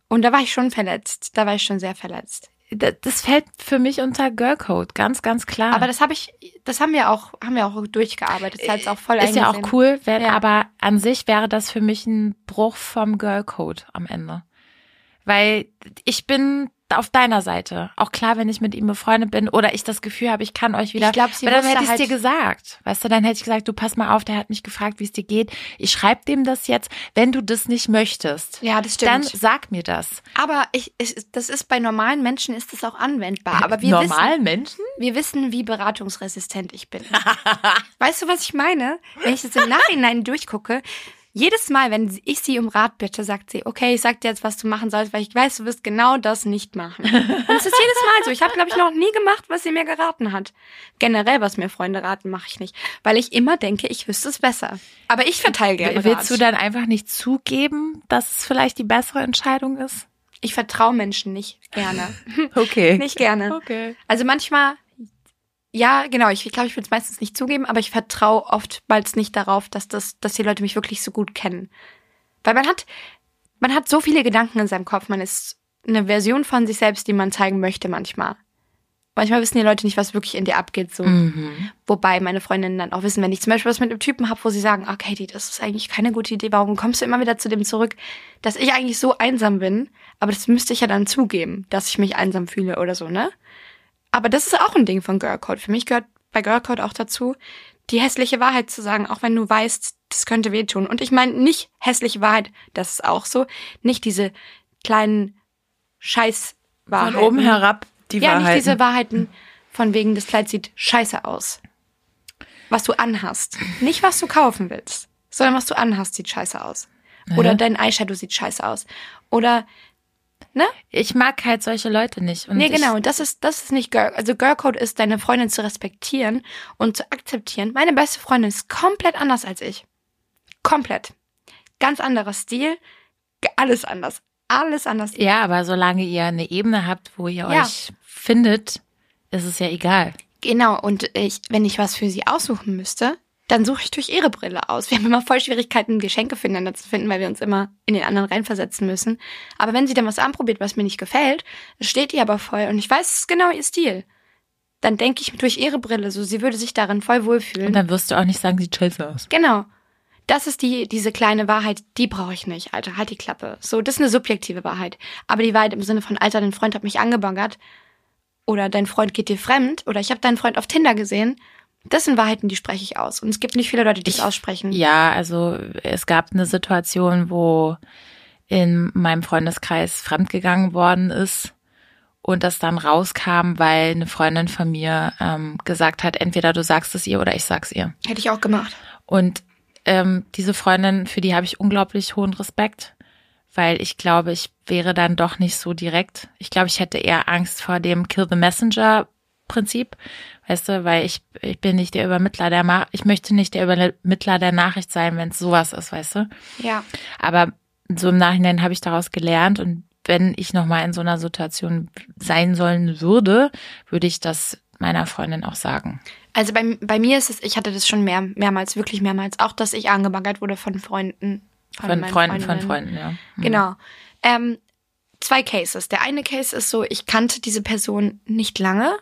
Und da war ich schon verletzt. Da war ich schon sehr verletzt. Das, fällt für mich unter Girlcode, ganz, ganz klar. Aber das habe ich, das haben wir auch, haben wir auch durchgearbeitet. Das ist auch voll Ist ja auch cool, wenn, Ja. aber an sich wäre das für mich ein Bruch vom Girlcode am Ende. Weil ich bin auf deiner Seite. Auch klar, wenn ich mit ihm befreundet bin oder ich das Gefühl habe, ich kann euch wieder. Ich glaub, sie dann hätte ich halt- dir gesagt. Weißt du, dann hätte ich gesagt, du pass mal auf, der hat mich gefragt, wie es dir geht. Ich schreibe dem das jetzt. Wenn du das nicht möchtest, Ja, das dann stimmt. sag mir das. Aber ich, ich, das ist bei normalen Menschen ist das auch anwendbar. Aber wir Normalen Menschen? wissen, wir wissen, wie beratungsresistent ich bin. weißt du, was ich meine? Wenn ich das im Nachhinein durchgucke, jedes Mal, wenn ich sie um Rat bitte, sagt sie, okay, ich sag dir jetzt, was du machen sollst, weil ich weiß, du wirst genau das nicht machen. Und es ist jedes Mal so. Ich habe, glaube ich, noch nie gemacht, was sie mir geraten hat. Generell, was mir Freunde raten, mache ich nicht. Weil ich immer denke, ich wüsste es besser. Aber ich verteile gerne Willst du dann einfach nicht zugeben, dass es vielleicht die bessere Entscheidung ist? Ich vertraue Menschen nicht gerne. Okay. Nicht gerne. Okay. Also manchmal, ja, genau, ich glaube, ich will es meistens nicht zugeben, aber ich vertraue oftmals nicht darauf, dass das, dass die Leute mich wirklich so gut kennen. Weil man hat, man hat so viele Gedanken in seinem Kopf, man ist eine Version von sich selbst, die man zeigen möchte manchmal. Manchmal wissen die Leute nicht, was wirklich in dir abgeht, so. Mhm. Wobei meine Freundinnen dann auch wissen, wenn ich zum Beispiel was mit einem Typen habe, wo sie sagen, ah, Katie, das ist eigentlich keine gute Idee, warum kommst du immer wieder zu dem zurück, dass ich eigentlich so einsam bin, aber das müsste ich ja dann zugeben, dass ich mich einsam fühle oder so, ne? Aber das ist auch ein Ding von Girlcode. Für mich gehört bei Girlcode auch dazu, die hässliche Wahrheit zu sagen, auch wenn du weißt, das könnte wehtun. Und ich meine nicht hässliche Wahrheit, das ist auch so, nicht diese kleinen Scheißwahrheiten. Von oben herab die ja, Wahrheit. nicht diese Wahrheiten von wegen, das Kleid sieht scheiße aus. Was du anhast. Nicht, was du kaufen willst, sondern was du anhast, sieht scheiße aus. Oder Ja. dein Eyeshadow sieht scheiße aus. Oder, ne? Ich mag halt solche Leute nicht. Und Nee, genau. Und das ist, das ist nicht Girl. Also Girlcode ist, deine Freundin zu respektieren und zu akzeptieren. Meine beste Freundin ist komplett anders als ich. Komplett. Ganz anderer Stil. Alles anders. Alles anders. Ja, aber solange ihr eine Ebene habt, wo ihr Ja. euch findet, ist es ja egal. Genau, und ich, wenn ich was für sie aussuchen müsste, dann suche ich durch ihre Brille aus. Wir haben immer voll Schwierigkeiten, Geschenke füreinander zu finden, weil wir uns immer in den anderen reinversetzen müssen. Aber wenn sie dann was anprobiert, was mir nicht gefällt, steht ihr aber voll und ich weiß, es ist genau ihr Stil. Dann denke ich durch ihre Brille, so sie würde sich darin voll wohlfühlen. Und dann wirst du auch nicht sagen, sieht scheiße aus. Genau. Das ist die, diese kleine Wahrheit, die brauche ich nicht, Alter. Halt die Klappe. So, das ist eine subjektive Wahrheit. Aber die Wahrheit im Sinne von, Alter, dein Freund hat mich angebaggert oder dein Freund geht dir fremd oder ich habe deinen Freund auf Tinder gesehen, das sind Wahrheiten, die spreche ich aus. Und es gibt nicht viele Leute, die das aussprechen. Ja, also es gab eine Situation, wo in meinem Freundeskreis fremdgegangen worden ist und das dann rauskam, weil eine Freundin von mir ähm, gesagt hat, entweder du sagst es ihr oder ich sag's ihr. Hätte ich auch gemacht. Und ähm, diese Freundin, für die habe ich unglaublich hohen Respekt, weil ich glaube, ich wäre dann doch nicht so direkt. Ich glaube, ich hätte eher Angst vor dem Kill the Messenger Prinzip, weißt du, weil ich ich bin nicht der Übermittler der Ma ich möchte nicht der Übermittler der Nachricht sein, wenn es sowas ist, weißt du. Ja. Aber so im Nachhinein habe ich daraus gelernt und wenn ich noch mal in so einer Situation sein sollen würde, würde ich das meiner Freundin auch sagen. Also bei, bei mir ist es, ich hatte das schon mehr, mehrmals, wirklich mehrmals, auch, dass ich angebaggert wurde von Freunden. Von meinen Freunden, von Freundinnen. Freunden, ja. Mhm. Genau. Ähm, zwei Cases. Der eine Case ist so, ich kannte diese Person nicht lange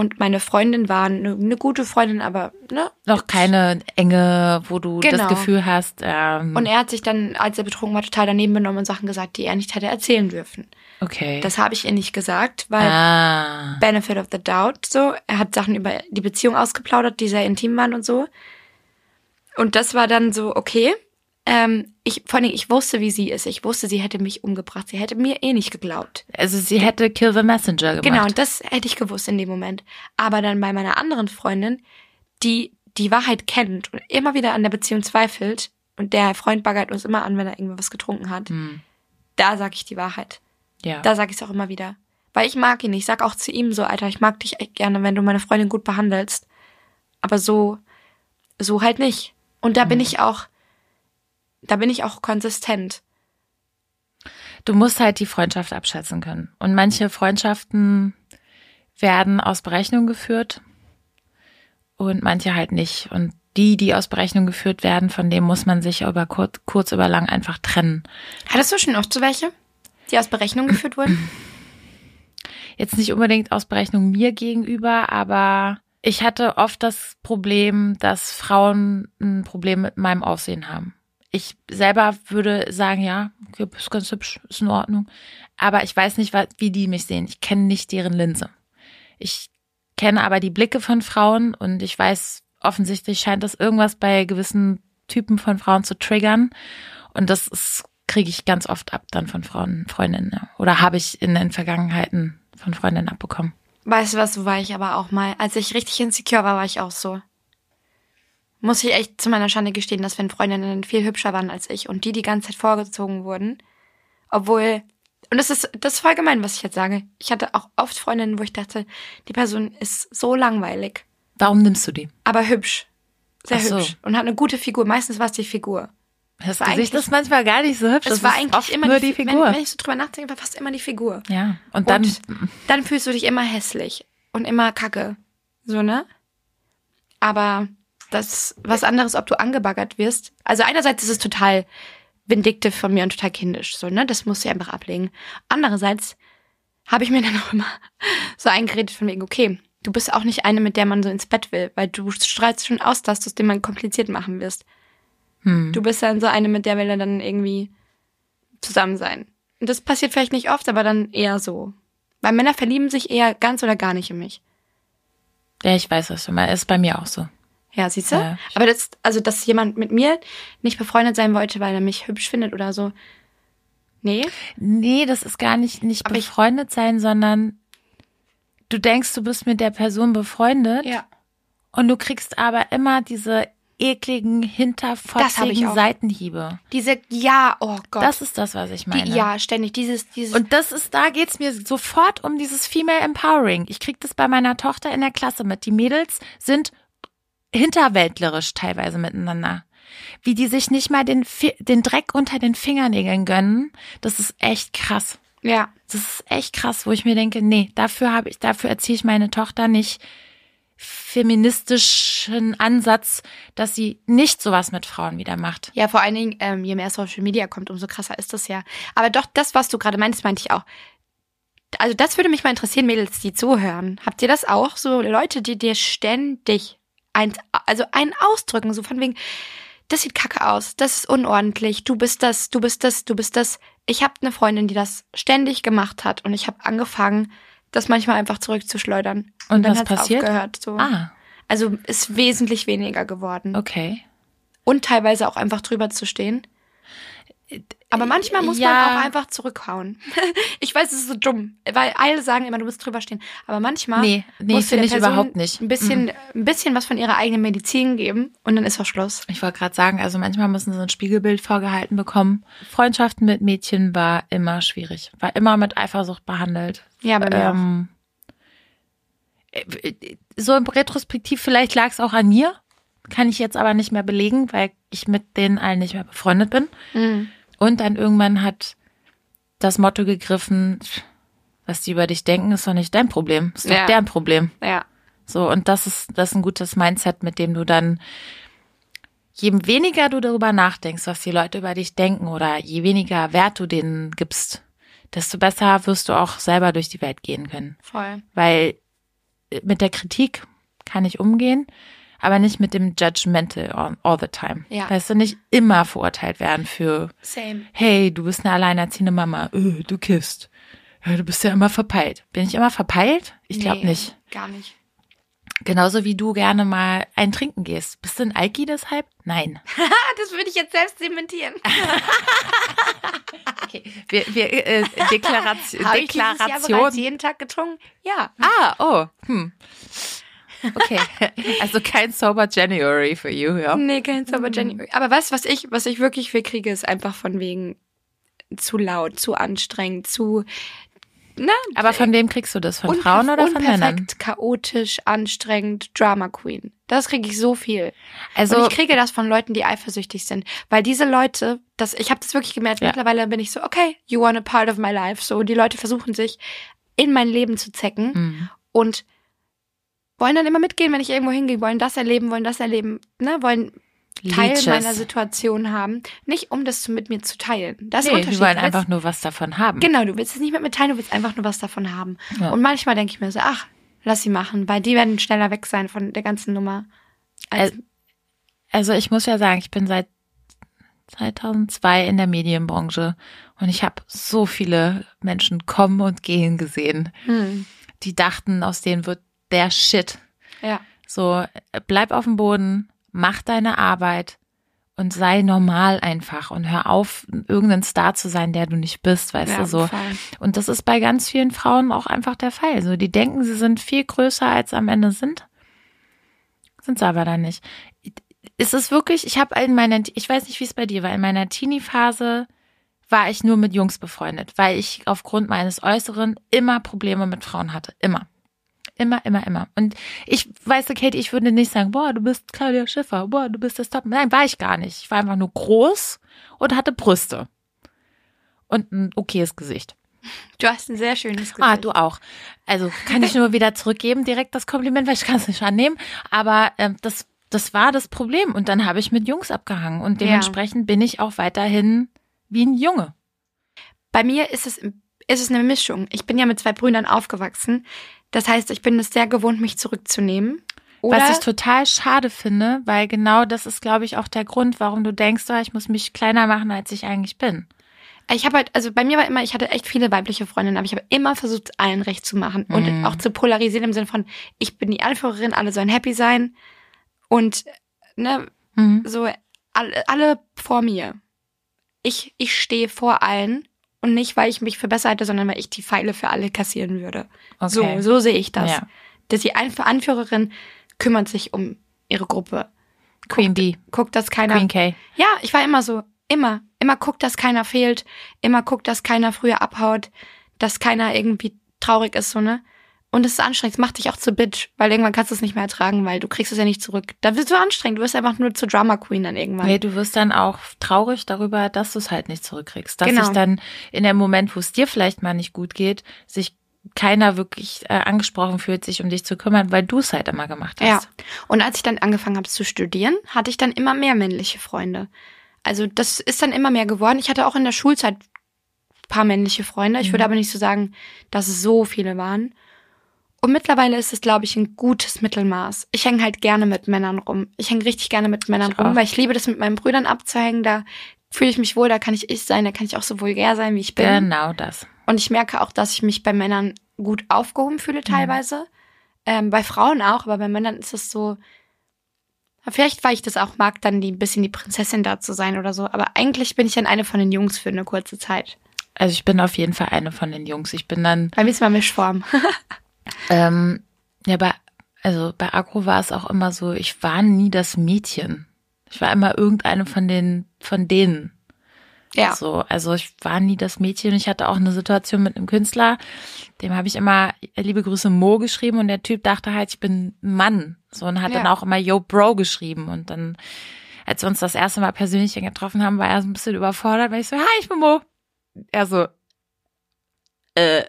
und meine Freundin war eine, eine gute Freundin, aber ne? Noch keine enge, wo du Genau. das Gefühl hast, ähm, Und er hat sich dann, als er betrunken war, total daneben benommen und Sachen gesagt, die er nicht hätte erzählen dürfen. okay. Das habe ich ihr nicht gesagt, weil ah, Benefit of the Doubt so. Er hat Sachen über die Beziehung ausgeplaudert, die sehr intim waren und so. Und das war dann so, okay. Ähm, ich, vor allem, ich wusste, wie sie ist. Ich wusste, sie hätte mich umgebracht. Sie hätte mir eh nicht geglaubt. also sie hätte Kill the Messenger gemacht. Genau, und das hätte ich gewusst in dem Moment. Aber dann bei meiner anderen Freundin, die die Wahrheit kennt und immer wieder an der Beziehung zweifelt und der Freund baggert uns immer an, wenn er irgendwas getrunken hat, Hm, da sage ich die Wahrheit. ja. Da sage ich es auch immer wieder. Weil ich mag ihn. Ich sag auch zu ihm so, Alter, ich mag dich echt gerne, wenn du meine Freundin gut behandelst. Aber so, so halt nicht. Und da bin ich auch, da bin ich auch konsistent. Du musst halt die Freundschaft abschätzen können. Und manche Freundschaften werden aus Berechnung geführt und manche halt nicht. Und die, die aus Berechnung geführt werden, von dem muss man sich über kurz, kurz über lang einfach trennen. Hattest du schon oft so welche, die aus Berechnung geführt wurden? Jetzt nicht unbedingt aus Berechnung mir gegenüber, aber ich hatte oft das Problem, dass Frauen ein Problem mit meinem Aussehen haben. Ich selber würde sagen, ja, okay, ist ganz hübsch, ist in Ordnung. Aber ich weiß nicht, wie die mich sehen. Ich kenne nicht deren Linse. Ich kenne aber die Blicke von Frauen und ich weiß, offensichtlich scheint das irgendwas bei gewissen Typen von Frauen zu triggern. Und das kriege ich ganz oft ab dann von Frauen, Freundinnen. Oder habe ich in den Vergangenheiten von Freundinnen abbekommen. Weißt du was, so war ich aber auch mal. Als ich richtig insecure war, war ich auch so. Muss ich echt zu meiner Schande gestehen, dass wenn Freundinnen viel hübscher waren als ich und die die ganze Zeit vorgezogen wurden, obwohl, und das ist, das ist voll gemein, was ich jetzt sage. Ich hatte auch oft Freundinnen, wo ich dachte, die Person ist so langweilig. Warum nimmst du die? Aber hübsch. Sehr so. hübsch. Und hat eine gute Figur. Meistens war es die Figur. Das Gesicht ist manchmal gar nicht so hübsch. Es das war eigentlich immer nur die, die Figur. Wenn, wenn, ich so drüber nachdenke, war fast immer die Figur. Ja. Und dann. Und dann fühlst du dich immer hässlich und immer kacke. So, ne? Aber das was anderes, ob du angebaggert wirst. Also einerseits ist es total vindictive von mir und total kindisch, so, ne? Das musst du einfach ablegen. Andererseits habe ich mir dann auch immer so eingeredet von wegen, okay, du bist auch nicht eine, mit der man so ins Bett will, weil du strahlst schon aus, dass du es dem man kompliziert machen wirst. Hm. Du bist dann so eine, mit der will er dann irgendwie zusammen sein. Und das passiert vielleicht nicht oft, aber dann eher so. Weil Männer verlieben sich eher ganz oder gar nicht in mich. Ja, ich weiß, was du meinst. Ist bei mir auch so. Ja, siehst du? Ja. Aber das, also, dass jemand mit mir nicht befreundet sein wollte, weil er mich hübsch findet oder so. Nee? Nee, das ist gar nicht, nicht aber befreundet sein, sondern du denkst, du bist mit der Person befreundet. Ja. Und du kriegst aber immer diese ekligen, hinterfotzigen Seitenhiebe. Diese, ja, oh Gott. Das ist das, was ich meine. Die, ja, ständig, dieses, dieses. Und das ist, da geht's mir sofort um dieses Female Empowering. Ich krieg das bei meiner Tochter in der Klasse mit. Die Mädels sind hinterwäldlerisch teilweise miteinander. Wie die sich nicht mal den, den Dreck unter den Fingernägeln gönnen, das ist echt krass. Ja. Das ist echt krass, wo ich mir denke, nee, dafür habe ich, dafür erziehe ich meine Tochter nicht feministischen Ansatz, dass sie nicht sowas mit Frauen wieder macht. Ja, vor allen Dingen, ähm, je mehr Social Media kommt, umso krasser ist das ja. Aber doch, das, was du gerade meinst, meinte ich auch. Also das würde mich mal interessieren, Mädels, die zuhören. Habt ihr das auch? So Leute, die dir ständig ein, also einen ausdrücken, so von wegen, das sieht kacke aus, das ist unordentlich, du bist das, du bist das, du bist das. Ich habe eine Freundin, die das ständig gemacht hat und ich habe angefangen, das manchmal einfach zurückzuschleudern. Und, und dann hat es aufgehört. So. Ah. Also ist wesentlich weniger geworden. Okay. Und teilweise auch einfach drüber zu stehen. Aber manchmal muss ja. man auch einfach zurückhauen. ich weiß, es ist so dumm, weil alle sagen immer, du musst drüber stehen. Aber manchmal nee, nee, muss ich überhaupt nicht. Ein bisschen, mhm. ein bisschen was von ihrer eigenen Medizin geben und dann ist auch Schluss. Ich wollte gerade sagen, also manchmal müssen sie ein Spiegelbild vorgehalten bekommen. Freundschaften mit Mädchen war immer schwierig, war immer mit Eifersucht behandelt. Ja, bei mir ähm, äh, So im Retrospektiv vielleicht lag es auch an mir, kann ich jetzt aber nicht mehr belegen, weil ich mit denen allen nicht mehr befreundet bin. Mhm. Und dann irgendwann hat das Motto gegriffen, was die über dich denken, ist doch nicht dein Problem, ist doch ja. deren Problem. Ja. So, und das ist, das ist ein gutes Mindset, mit dem du dann, je weniger du darüber nachdenkst, was die Leute über dich denken oder je weniger Wert du denen gibst, desto besser wirst du auch selber durch die Welt gehen können. Voll. Weil mit der Kritik kann ich umgehen aber nicht mit dem Judgmental all, all the time. Ja. Weißt du, nicht immer verurteilt werden für, Same. hey, du bist eine alleinerziehende Mama, öh, du kiffst. Ja, du bist ja immer verpeilt. Bin ich immer verpeilt? Ich glaube nee, nicht. Gar nicht. Genauso wie du gerne mal ein Trinken gehst. Bist du ein Alki deshalb? Nein. das würde ich jetzt selbst dementieren. okay. Wir, wir, äh, Deklaration. Habe ich Deklaration. jeden Tag getrunken? Ja. Ah, oh. Hm. Okay, also kein Sober January für you, ja? Nee, kein Sober hm. January. Aber was, was ich, was ich wirklich viel kriege, ist einfach von wegen zu laut, zu anstrengend, zu na, Aber von wem kriegst du das? Von Frauen oder von Männern? chaotisch, anstrengend, Drama Queen. Das kriege ich so viel. Also Und ich kriege das von Leuten, die eifersüchtig sind, weil diese Leute, das ich habe das wirklich gemerkt. Ja. Mittlerweile bin ich so, okay, you want a part of my life. So die Leute versuchen sich in mein Leben zu zecken mhm. und wollen dann immer mitgehen, wenn ich irgendwo hingehe, wollen das erleben, wollen das erleben, ne, wollen Teil Leeches. meiner Situation haben. Nicht um das mit mir zu teilen. Das ist Nee, Unterschied. die wollen Du willst- einfach nur was davon haben. Genau, du willst es nicht mit mir teilen, du willst einfach nur was davon haben. Ja. Und manchmal denke ich mir so, ach, lass sie machen, weil die werden schneller weg sein von der ganzen Nummer. Als, Also ich muss ja sagen, ich bin seit 2002 in der Medienbranche und ich habe so viele Menschen kommen und gehen gesehen, hm, die dachten, aus denen wird der Shit. ja. So, bleib auf dem Boden, mach deine Arbeit und sei normal einfach und hör auf, irgendein Star zu sein, der du nicht bist, weißt ja, du so. voll. Und das ist bei ganz vielen Frauen auch einfach der Fall. So, die denken, sie sind viel größer, als sie am Ende sind. Sind sie aber dann nicht. Ist es wirklich, ich habe in meiner, ich weiß nicht, wie es bei dir war, in meiner Teenie-Phase war ich nur mit Jungs befreundet, weil ich aufgrund meines Äußeren immer Probleme mit Frauen hatte. Immer. Immer, immer, immer. Und ich weiß, Katie, ich würde nicht sagen, boah, du bist Claudia Schiffer, boah, du bist das Top. Nein, war ich gar nicht. Ich war einfach nur groß und hatte Brüste. Und ein okayes Gesicht. Du hast ein sehr schönes Gesicht. Ah, du auch. Also kann ich nur wieder zurückgeben, direkt das Kompliment, weil ich kann es nicht annehmen. Aber ähm, das, das war das Problem. Und dann habe ich mit Jungs abgehangen. Und Ja. dementsprechend bin ich auch weiterhin wie ein Junge. Bei mir ist es, ist es eine Mischung. Ich bin ja mit zwei Brüdern aufgewachsen. Das heißt, ich bin es sehr gewohnt, mich zurückzunehmen. Oder Was ich total schade finde, weil genau das ist, glaube ich, auch der Grund, warum du denkst, oh, ich muss mich kleiner machen, als ich eigentlich bin. ich habe halt, also bei mir war immer, ich hatte echt viele weibliche Freundinnen, aber ich habe immer versucht, allen recht zu machen und Mhm. auch zu polarisieren im Sinne von, ich bin die Anführerin, alle sollen happy sein und ne, Mhm. so alle, alle vor mir. Ich, ich stehe vor allen und nicht, weil ich mich für besser halte, sondern weil ich die Pfeile für alle kassieren würde. Okay. So, so sehe ich das. Ja. Dass die Anf- Anführerin kümmert sich um ihre Gruppe. Queen Bee, Guckt, dass keiner. Queen K. Ja, ich war immer so. Immer. Immer guckt, dass keiner fehlt. Immer guckt, dass keiner früher abhaut. Dass keiner irgendwie traurig ist, so, ne? Und es ist anstrengend. Es macht dich auch zu Bitch, weil irgendwann kannst du es nicht mehr ertragen, weil du kriegst es ja nicht zurück. Da wirst du anstrengend. Du wirst einfach nur zur Drama Queen dann irgendwann. Nee, du wirst dann auch traurig darüber, dass du es halt nicht zurückkriegst. Dass Genau. sich dann in dem Moment, wo es dir vielleicht mal nicht gut geht, sich keiner wirklich äh, angesprochen fühlt, sich um dich zu kümmern, weil du es halt immer gemacht hast. Ja. Und als ich dann angefangen habe zu studieren, hatte ich dann immer mehr männliche Freunde. Also das ist dann immer mehr geworden. Ich hatte auch in der Schulzeit ein paar männliche Freunde. Ich würde aber nicht so sagen, dass es so viele waren. Und mittlerweile ist es, glaube ich, ein gutes Mittelmaß. Ich hänge halt gerne mit Männern rum. Ich hänge richtig gerne mit Männern Ich rum, auch. weil ich liebe das mit meinen Brüdern abzuhängen. Da fühle ich mich wohl, da kann ich ich sein, da kann ich auch so vulgär sein, wie ich bin. Genau das. Und ich merke auch, dass ich mich bei Männern gut aufgehoben fühle teilweise. Ähm, bei Frauen auch, aber bei Männern ist es so. Vielleicht, weil ich das auch mag, dann die ein bisschen die Prinzessin da zu sein oder so. Aber eigentlich bin ich dann eine von den Jungs für eine kurze Zeit. Also ich bin auf jeden Fall eine von den Jungs. Ich bin dann, Bei mir ist mal Mischform. ähm, ja, bei, also bei Agro war es auch immer so, ich war nie das Mädchen. Ich war immer irgendeine von den, von denen. ja. So, also ich war nie das Mädchen. Ich hatte auch eine Situation mit einem Künstler, dem habe ich immer liebe Grüße Mo geschrieben und der Typ dachte halt, ich bin ein Mann. So und hat Ja. dann auch immer Yo Bro geschrieben und dann, als wir uns das erste Mal persönlich getroffen haben, war er so ein bisschen überfordert, weil ich so, hi, ich bin Mo. Er so, äh,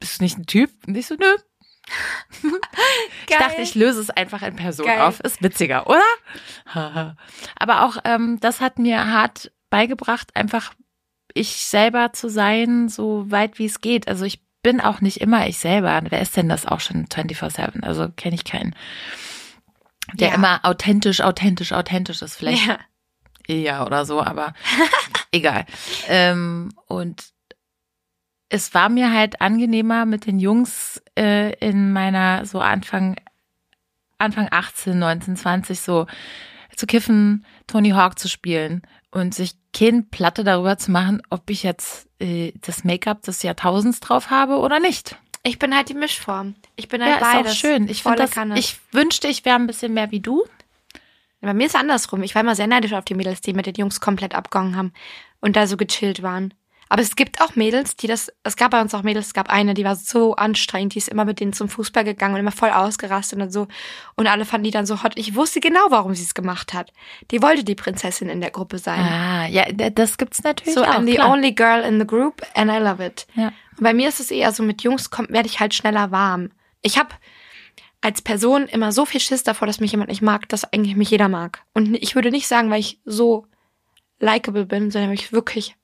bist du nicht ein Typ? Und ich so, nö. Ich dachte, ich löse es einfach in Person Geil. auf. Ist witziger, oder? Aber auch ähm, das hat mir hart beigebracht, einfach ich selber zu sein, so weit wie es geht. Also ich bin auch nicht immer ich selber. Wer ist denn das auch schon 24-7? Also kenne ich keinen. Der Ja. immer authentisch, authentisch, authentisch ist. Vielleicht ja. ja oder so, aber egal. Ähm, und es war mir halt angenehmer mit den Jungs äh, in meiner so Anfang Anfang 18, 19, 20 so zu kiffen, Tony Hawk zu spielen und sich kein Platte darüber zu machen, ob ich jetzt äh, das Make-up des Jahrtausends drauf habe oder nicht. Ich bin halt die Mischform. Ich bin Ja, halt ist beides. auch schön. Ich finde das, Kanne. ich wünschte, ich wäre ein bisschen mehr wie du. Bei mir ist es andersrum. Ich war immer sehr neidisch auf die Mädels, die mit den Jungs komplett abgegangen haben und da so gechillt waren. Aber es gibt auch Mädels, die das, es gab bei uns auch Mädels, es gab eine, die war so anstrengend, die ist immer mit denen zum Fußball gegangen und immer voll ausgerastet und so. Und alle fanden die dann so hot. Ich wusste genau, warum sie es gemacht hat. Die wollte die Prinzessin in der Gruppe sein. Ah, ja, das gibt's natürlich so, auch. I'm the klar. only girl in the group and I love it. Ja. Und bei mir ist es eher so, mit Jungs kommt, werde ich halt schneller warm. Ich habe, als Person immer so viel Schiss davor, dass mich jemand nicht mag, dass eigentlich mich jeder mag. Und ich würde nicht sagen, weil ich so likable bin, sondern weil ich wirklich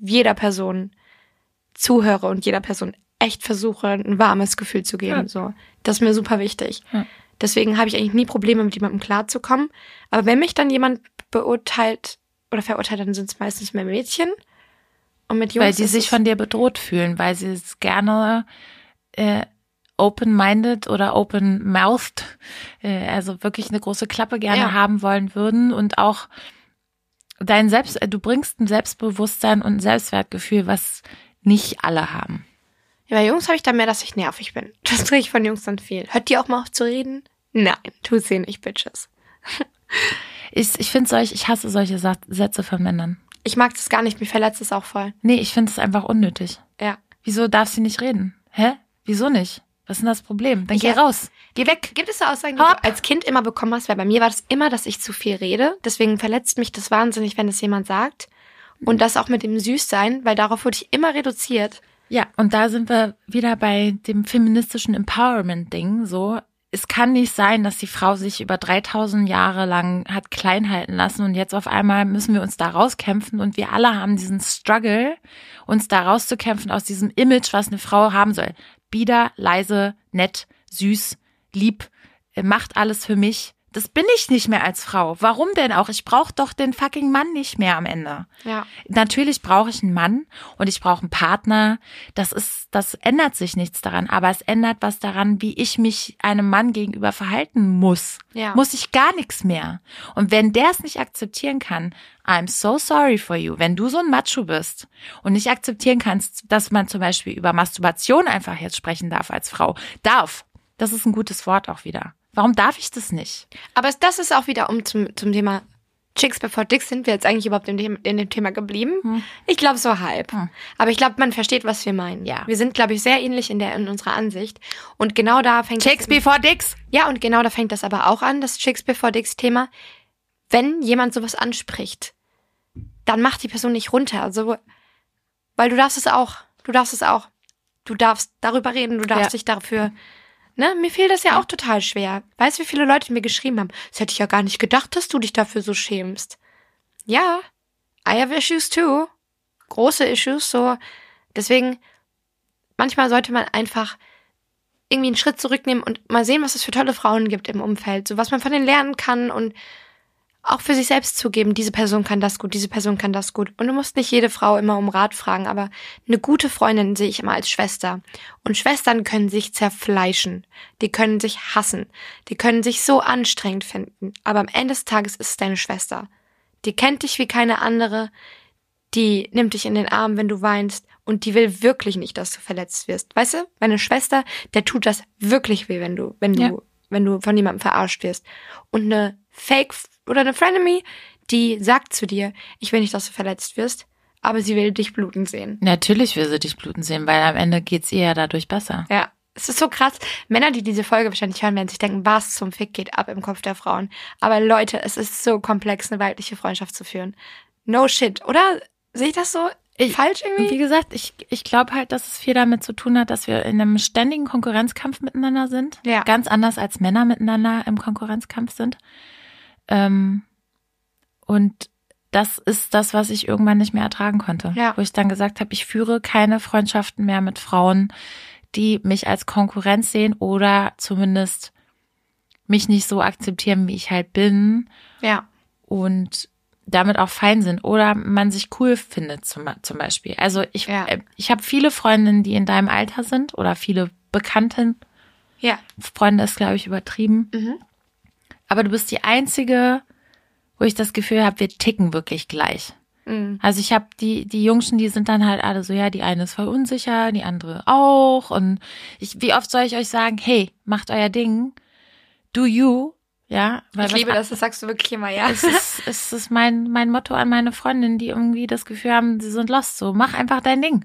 jeder Person zuhöre und jeder Person echt versuche, ein warmes Gefühl zu geben. Ja. So, das ist mir super wichtig. Ja. Deswegen habe ich eigentlich nie Probleme, mit jemandem klarzukommen. Aber wenn mich dann jemand beurteilt oder verurteilt, dann sind es meistens mehr Mädchen. Und mit Jungs weil ist sich von dir bedroht fühlen, weil sie es gerne äh, open-minded oder open-mouthed, äh, also wirklich eine große Klappe gerne Ja. haben wollen würden und auch dein Selbst, äh, du bringst ein Selbstbewusstsein und ein Selbstwertgefühl, was nicht alle haben. Ja, bei Jungs habe ich dann mehr, dass ich nervig bin. Das kriege ich von Jungs dann viel. Hört die auch mal auf zu reden? Nein, tut sie nicht, Bitches. Ich, ich finde solch, ich hasse solche Sätze von Männern. Ich mag das gar nicht, mich verletzt es auch voll. Nee, ich finde es einfach unnötig. Ja. Wieso darf sie nicht reden? Hä? Wieso nicht? Was ist denn das Problem? Dann geh Ja. raus. Geh weg. Gibt es so Aussagen, die ab. du als Kind immer bekommen hast? Weil bei mir war das immer, dass ich zu viel rede. Deswegen verletzt mich das wahnsinnig, wenn es jemand sagt. Und das auch mit dem Süßsein, weil darauf wurde ich immer reduziert. Ja, und da sind wir wieder bei dem feministischen Empowerment-Ding. So, es kann nicht sein, dass die Frau sich über 3000 Jahre lang hat klein halten lassen und jetzt auf einmal müssen wir uns da rauskämpfen und wir alle haben diesen Struggle, uns da rauszukämpfen aus diesem Image, was eine Frau haben soll. Bieder, leise, nett, süß, lieb, äh, macht alles für mich. Das bin ich nicht mehr als Frau. Warum denn auch? Ich brauche doch den fucking Mann nicht mehr am Ende. Ja. Natürlich brauche ich einen Mann und ich brauche einen Partner. Das ist, das ändert sich nichts daran, aber es ändert was daran, wie ich mich einem Mann gegenüber verhalten muss. Ja. Muss ich gar nichts mehr. Und wenn der es nicht akzeptieren kann, I'm so sorry for you. Wenn du so ein Macho bist und nicht akzeptieren kannst, dass man zum Beispiel über Masturbation einfach jetzt sprechen darf als Frau, darf. Das ist ein gutes Wort auch wieder. Warum darf ich das nicht? Aber das ist auch wieder um zum, zum Thema Chicks before Dicks sind wir jetzt eigentlich überhaupt in dem, in dem Thema geblieben? Ich glaube so halb. Hm. Aber ich glaube, man versteht, was wir meinen. Ja. Wir sind, glaube ich, sehr ähnlich in der in unserer Ansicht. Und genau da fängt Chicks before dicks. ja und genau da fängt das aber auch an, das Chicks before Dicks Thema. Wenn jemand sowas anspricht, dann macht die Person nicht runter. Also, weil du darfst es auch. Du darfst es auch. Du darfst darüber reden. Du darfst Ja. dich dafür Ne, mir fiel das ja auch total schwer. Weißt du, wie viele Leute mir geschrieben haben? Das hätte ich ja gar nicht gedacht, dass du dich dafür so schämst. Ja, I have issues too. Große Issues, so. Deswegen, manchmal sollte man einfach irgendwie einen Schritt zurücknehmen und mal sehen, was es für tolle Frauen gibt im Umfeld. So, was man von denen lernen kann und auch für sich selbst zugeben, diese Person kann das gut, diese Person kann das gut. Und du musst nicht jede Frau immer um Rat fragen, aber eine gute Freundin sehe ich immer als Schwester. Und Schwestern können sich zerfleischen. Die können sich hassen. Die können sich so anstrengend finden. Aber am Ende des Tages ist es deine Schwester. Die kennt dich wie keine andere. Die nimmt dich in den Arm, wenn du weinst. Und die will wirklich nicht, dass du verletzt wirst. Weißt du, meine Schwester, der tut das wirklich weh, wenn du, wenn du, Ja. wenn du von jemandem verarscht wirst. Und eine Fake oder eine Frenemy, die sagt zu dir, ich will nicht, dass du verletzt wirst, aber sie will dich bluten sehen. Natürlich will sie dich bluten sehen, weil am Ende geht's ihr ja dadurch besser. Ja, es ist so krass. Männer, die diese Folge wahrscheinlich hören, werden sich denken, was zum Fick geht ab im Kopf der Frauen. Aber Leute, es ist so komplex, eine weibliche Freundschaft zu führen. No shit, oder? Sehe ich das so Ich- falsch irgendwie? wie gesagt, ich, ich glaube halt, dass es viel damit zu tun hat, dass wir in einem ständigen Konkurrenzkampf miteinander sind. Ja. Ganz anders als Männer miteinander im Konkurrenzkampf sind. Ähm, und das ist das, was ich irgendwann nicht mehr ertragen konnte. Ja. Wo ich dann gesagt habe, ich führe keine Freundschaften mehr mit Frauen, die mich als Konkurrenz sehen oder zumindest mich nicht so akzeptieren, wie ich halt bin Ja. und damit auch fein sind oder man sich cool findet zum, zum Beispiel. Also ich, Ja. äh, ich habe viele Freundinnen, die in deinem Alter sind oder viele Bekannten. Ja. Freunde ist, glaube ich, übertrieben. Mhm. Aber du bist die Einzige, wo ich das Gefühl habe, wir ticken wirklich gleich. Mhm. Also ich habe die die Jungschen, die sind dann halt alle so, ja, die eine ist voll unsicher, die andere auch und ich wie oft soll ich euch sagen, hey, macht euer Ding. Do you, ja, weil Ich liebe das, das sagst du wirklich immer, ja. es ist, es ist mein, mein Motto an meine Freundinnen, die irgendwie das Gefühl haben, sie sind lost. So, mach einfach dein Ding.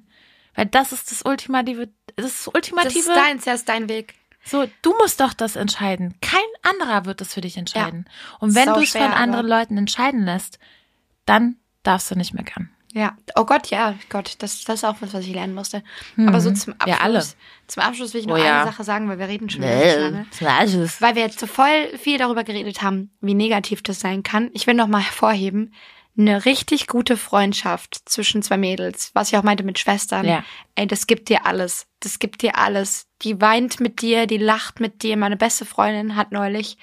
Weil das ist das ultimative, das ist das Das ultimative. ist deins, das ist dein Weg. So, du musst doch das entscheiden. Kein anderer wird das für dich entscheiden. Und wenn du es von anderen aber- Leuten entscheiden lässt, dann darfst du nicht meckern. Ja, oh Gott, ja, Gott, das, das ist auch was, was ich lernen musste. Aber so zum Abschluss, Mhm. Ja, alle. zum Abschluss will ich noch Oh ja. eine Sache sagen, weil wir reden schon so lange. Nee, Weil wir jetzt so voll viel darüber geredet haben, wie negativ das sein kann. Ich will noch mal hervorheben, eine richtig gute Freundschaft zwischen zwei Mädels, was ich auch meinte mit Schwestern. Ja. Ey, das gibt dir alles. Das gibt dir alles. Die weint mit dir, die lacht mit dir. Meine beste Freundin hat neulich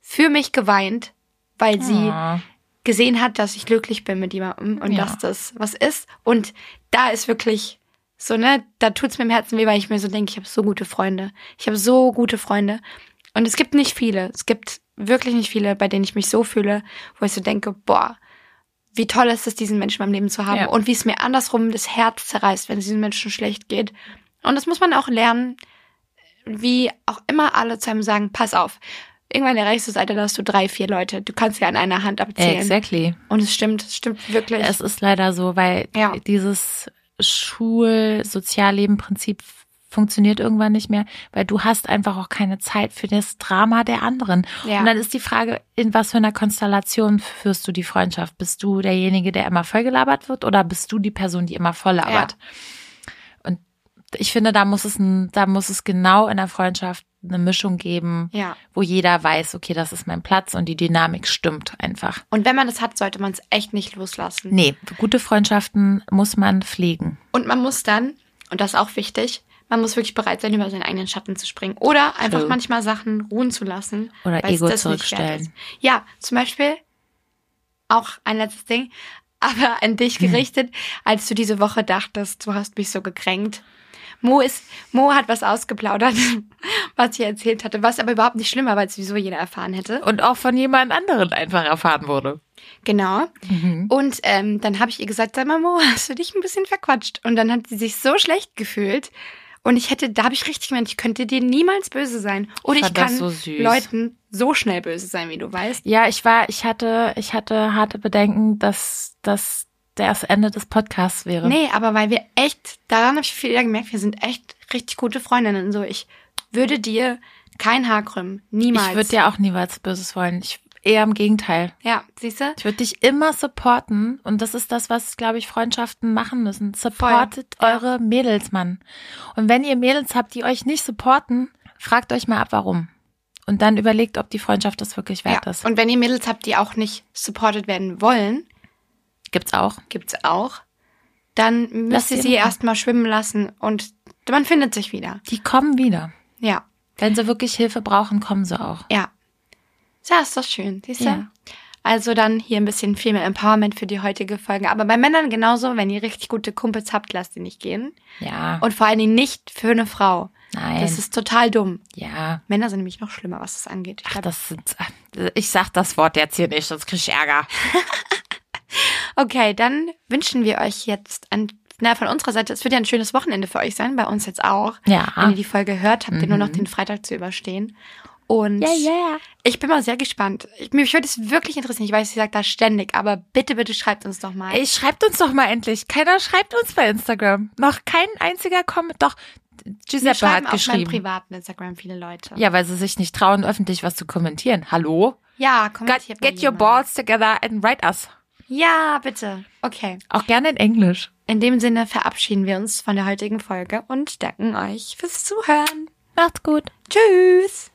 für mich geweint, weil sie Oh. gesehen hat, dass ich glücklich bin mit jemandem und Ja. dass das was ist. Und da ist wirklich so, ne, da tut's mir im Herzen weh, weil ich mir so denke, ich habe so gute Freunde. Ich habe so gute Freunde. Und es gibt nicht viele. Es gibt wirklich nicht viele, bei denen ich mich so fühle, wo ich so denke, boah, wie toll ist es, diesen Menschen meinem Leben zu haben. Ja. Und wie es mir andersrum das Herz zerreißt, wenn es diesen Menschen schlecht geht. Und das muss man auch lernen, wie auch immer alle zu einem sagen, pass auf. Irgendwann erreichst du das Alter, da hast du drei, vier Leute. Du kannst ja an einer Hand abzählen. Exactly. Und es stimmt, es stimmt wirklich. Es ist leider so, weil Ja. dieses Schul-Sozialleben-Prinzip funktioniert irgendwann nicht mehr, weil du hast einfach auch keine Zeit für das Drama der anderen. Ja. Und dann ist die Frage, in was für einer Konstellation führst du die Freundschaft? Bist du derjenige, der immer vollgelabert wird oder bist du die Person, die immer voll labert? Und ich finde, da muss es ein, da muss es genau in der Freundschaft eine Mischung geben, ja. wo jeder weiß, okay, das ist mein Platz und die Dynamik stimmt einfach. Und wenn man das hat, sollte man es echt nicht loslassen. Nee, gute Freundschaften muss man pflegen. Und man muss dann, und das ist auch wichtig, man muss wirklich bereit sein, über seinen eigenen Schatten zu springen. Oder einfach True. manchmal Sachen ruhen zu lassen. Oder Ego zurückstellen. Ja, zum Beispiel auch ein letztes Ding, aber an dich Hm. gerichtet, als du diese Woche dachtest, du hast mich so gekränkt. Mo ist, Mo hat was ausgeplaudert, was ich erzählt hatte, was aber überhaupt nicht schlimm war, weil es sowieso jeder erfahren hätte. Und auch von jemand anderen einfach erfahren wurde. Genau. Mhm. Und ähm, dann habe ich ihr gesagt, sag mal, Mo, hast du dich ein bisschen verquatscht? Und dann hat sie sich so schlecht gefühlt. Und ich hätte, da habe ich richtig gemeint, ich könnte dir niemals böse sein. Oder ich kann so. Leuten so schnell böse sein, wie du weißt. Ja, ich war, ich hatte, ich hatte harte Bedenken, dass das das Ende des Podcasts wäre. Nee, aber weil wir echt, daran habe ich viel eher gemerkt, wir sind echt richtig gute Freundinnen. So, ich würde dir kein Haar krümmen. Niemals. Ich würde dir auch nie was Böses wollen. Ich eher im Gegenteil. Ja, siehst du? Ich würde dich immer supporten und das ist das, was, glaube ich, Freundschaften machen müssen. Supportet Voll, ja. eure Mädels, Mann. Und wenn ihr Mädels habt, die euch nicht supporten, fragt euch mal ab, warum. Und dann überlegt, ob die Freundschaft das wirklich wert Ja. ist. Und wenn ihr Mädels habt, die auch nicht supported werden wollen, Gibt's auch. gibt's auch, dann müsst ihr sie erstmal schwimmen lassen und man findet sich wieder. Die kommen wieder. Ja. Wenn sie wirklich Hilfe brauchen, kommen sie auch. Ja. Ja, ist doch schön, siehst du? Ja. Also dann hier ein bisschen Female Empowerment für die heutige Folge. Aber bei Männern genauso, wenn ihr richtig gute Kumpels habt, lasst die nicht gehen. Ja. Und vor allen Dingen nicht für eine Frau. Nein. Das ist total dumm. ja. Männer sind nämlich noch schlimmer, was das angeht. Ich Ach, glaub, das sind, ich sag das Wort jetzt hier nicht, sonst krieg ich Ärger. okay, dann wünschen wir euch jetzt ein, na, von unserer Seite, es wird ja ein schönes Wochenende für euch sein, bei uns jetzt auch. Ja. Wenn ihr die Folge hört, habt ihr nur noch den Freitag zu überstehen. Und Ja, ja. ich bin mal sehr gespannt. Ich, mich würde es wirklich interessieren. Ich weiß, ich sage das ständig, aber bitte, bitte schreibt uns doch mal. Ey, schreibt uns doch mal endlich. Keiner schreibt uns bei Instagram. Noch kein einziger kommt. Doch, Giuseppe hat auf meinem geschrieben. privaten Instagram viele Leute. Ja, weil sie sich nicht trauen, öffentlich was zu kommentieren. Hallo? Ja, Get, kommentiert mal get your balls together and write us. Ja, bitte. Okay. Auch gerne in Englisch. In dem Sinne verabschieden wir uns von der heutigen Folge und danken euch fürs Zuhören. Macht's gut. Tschüss.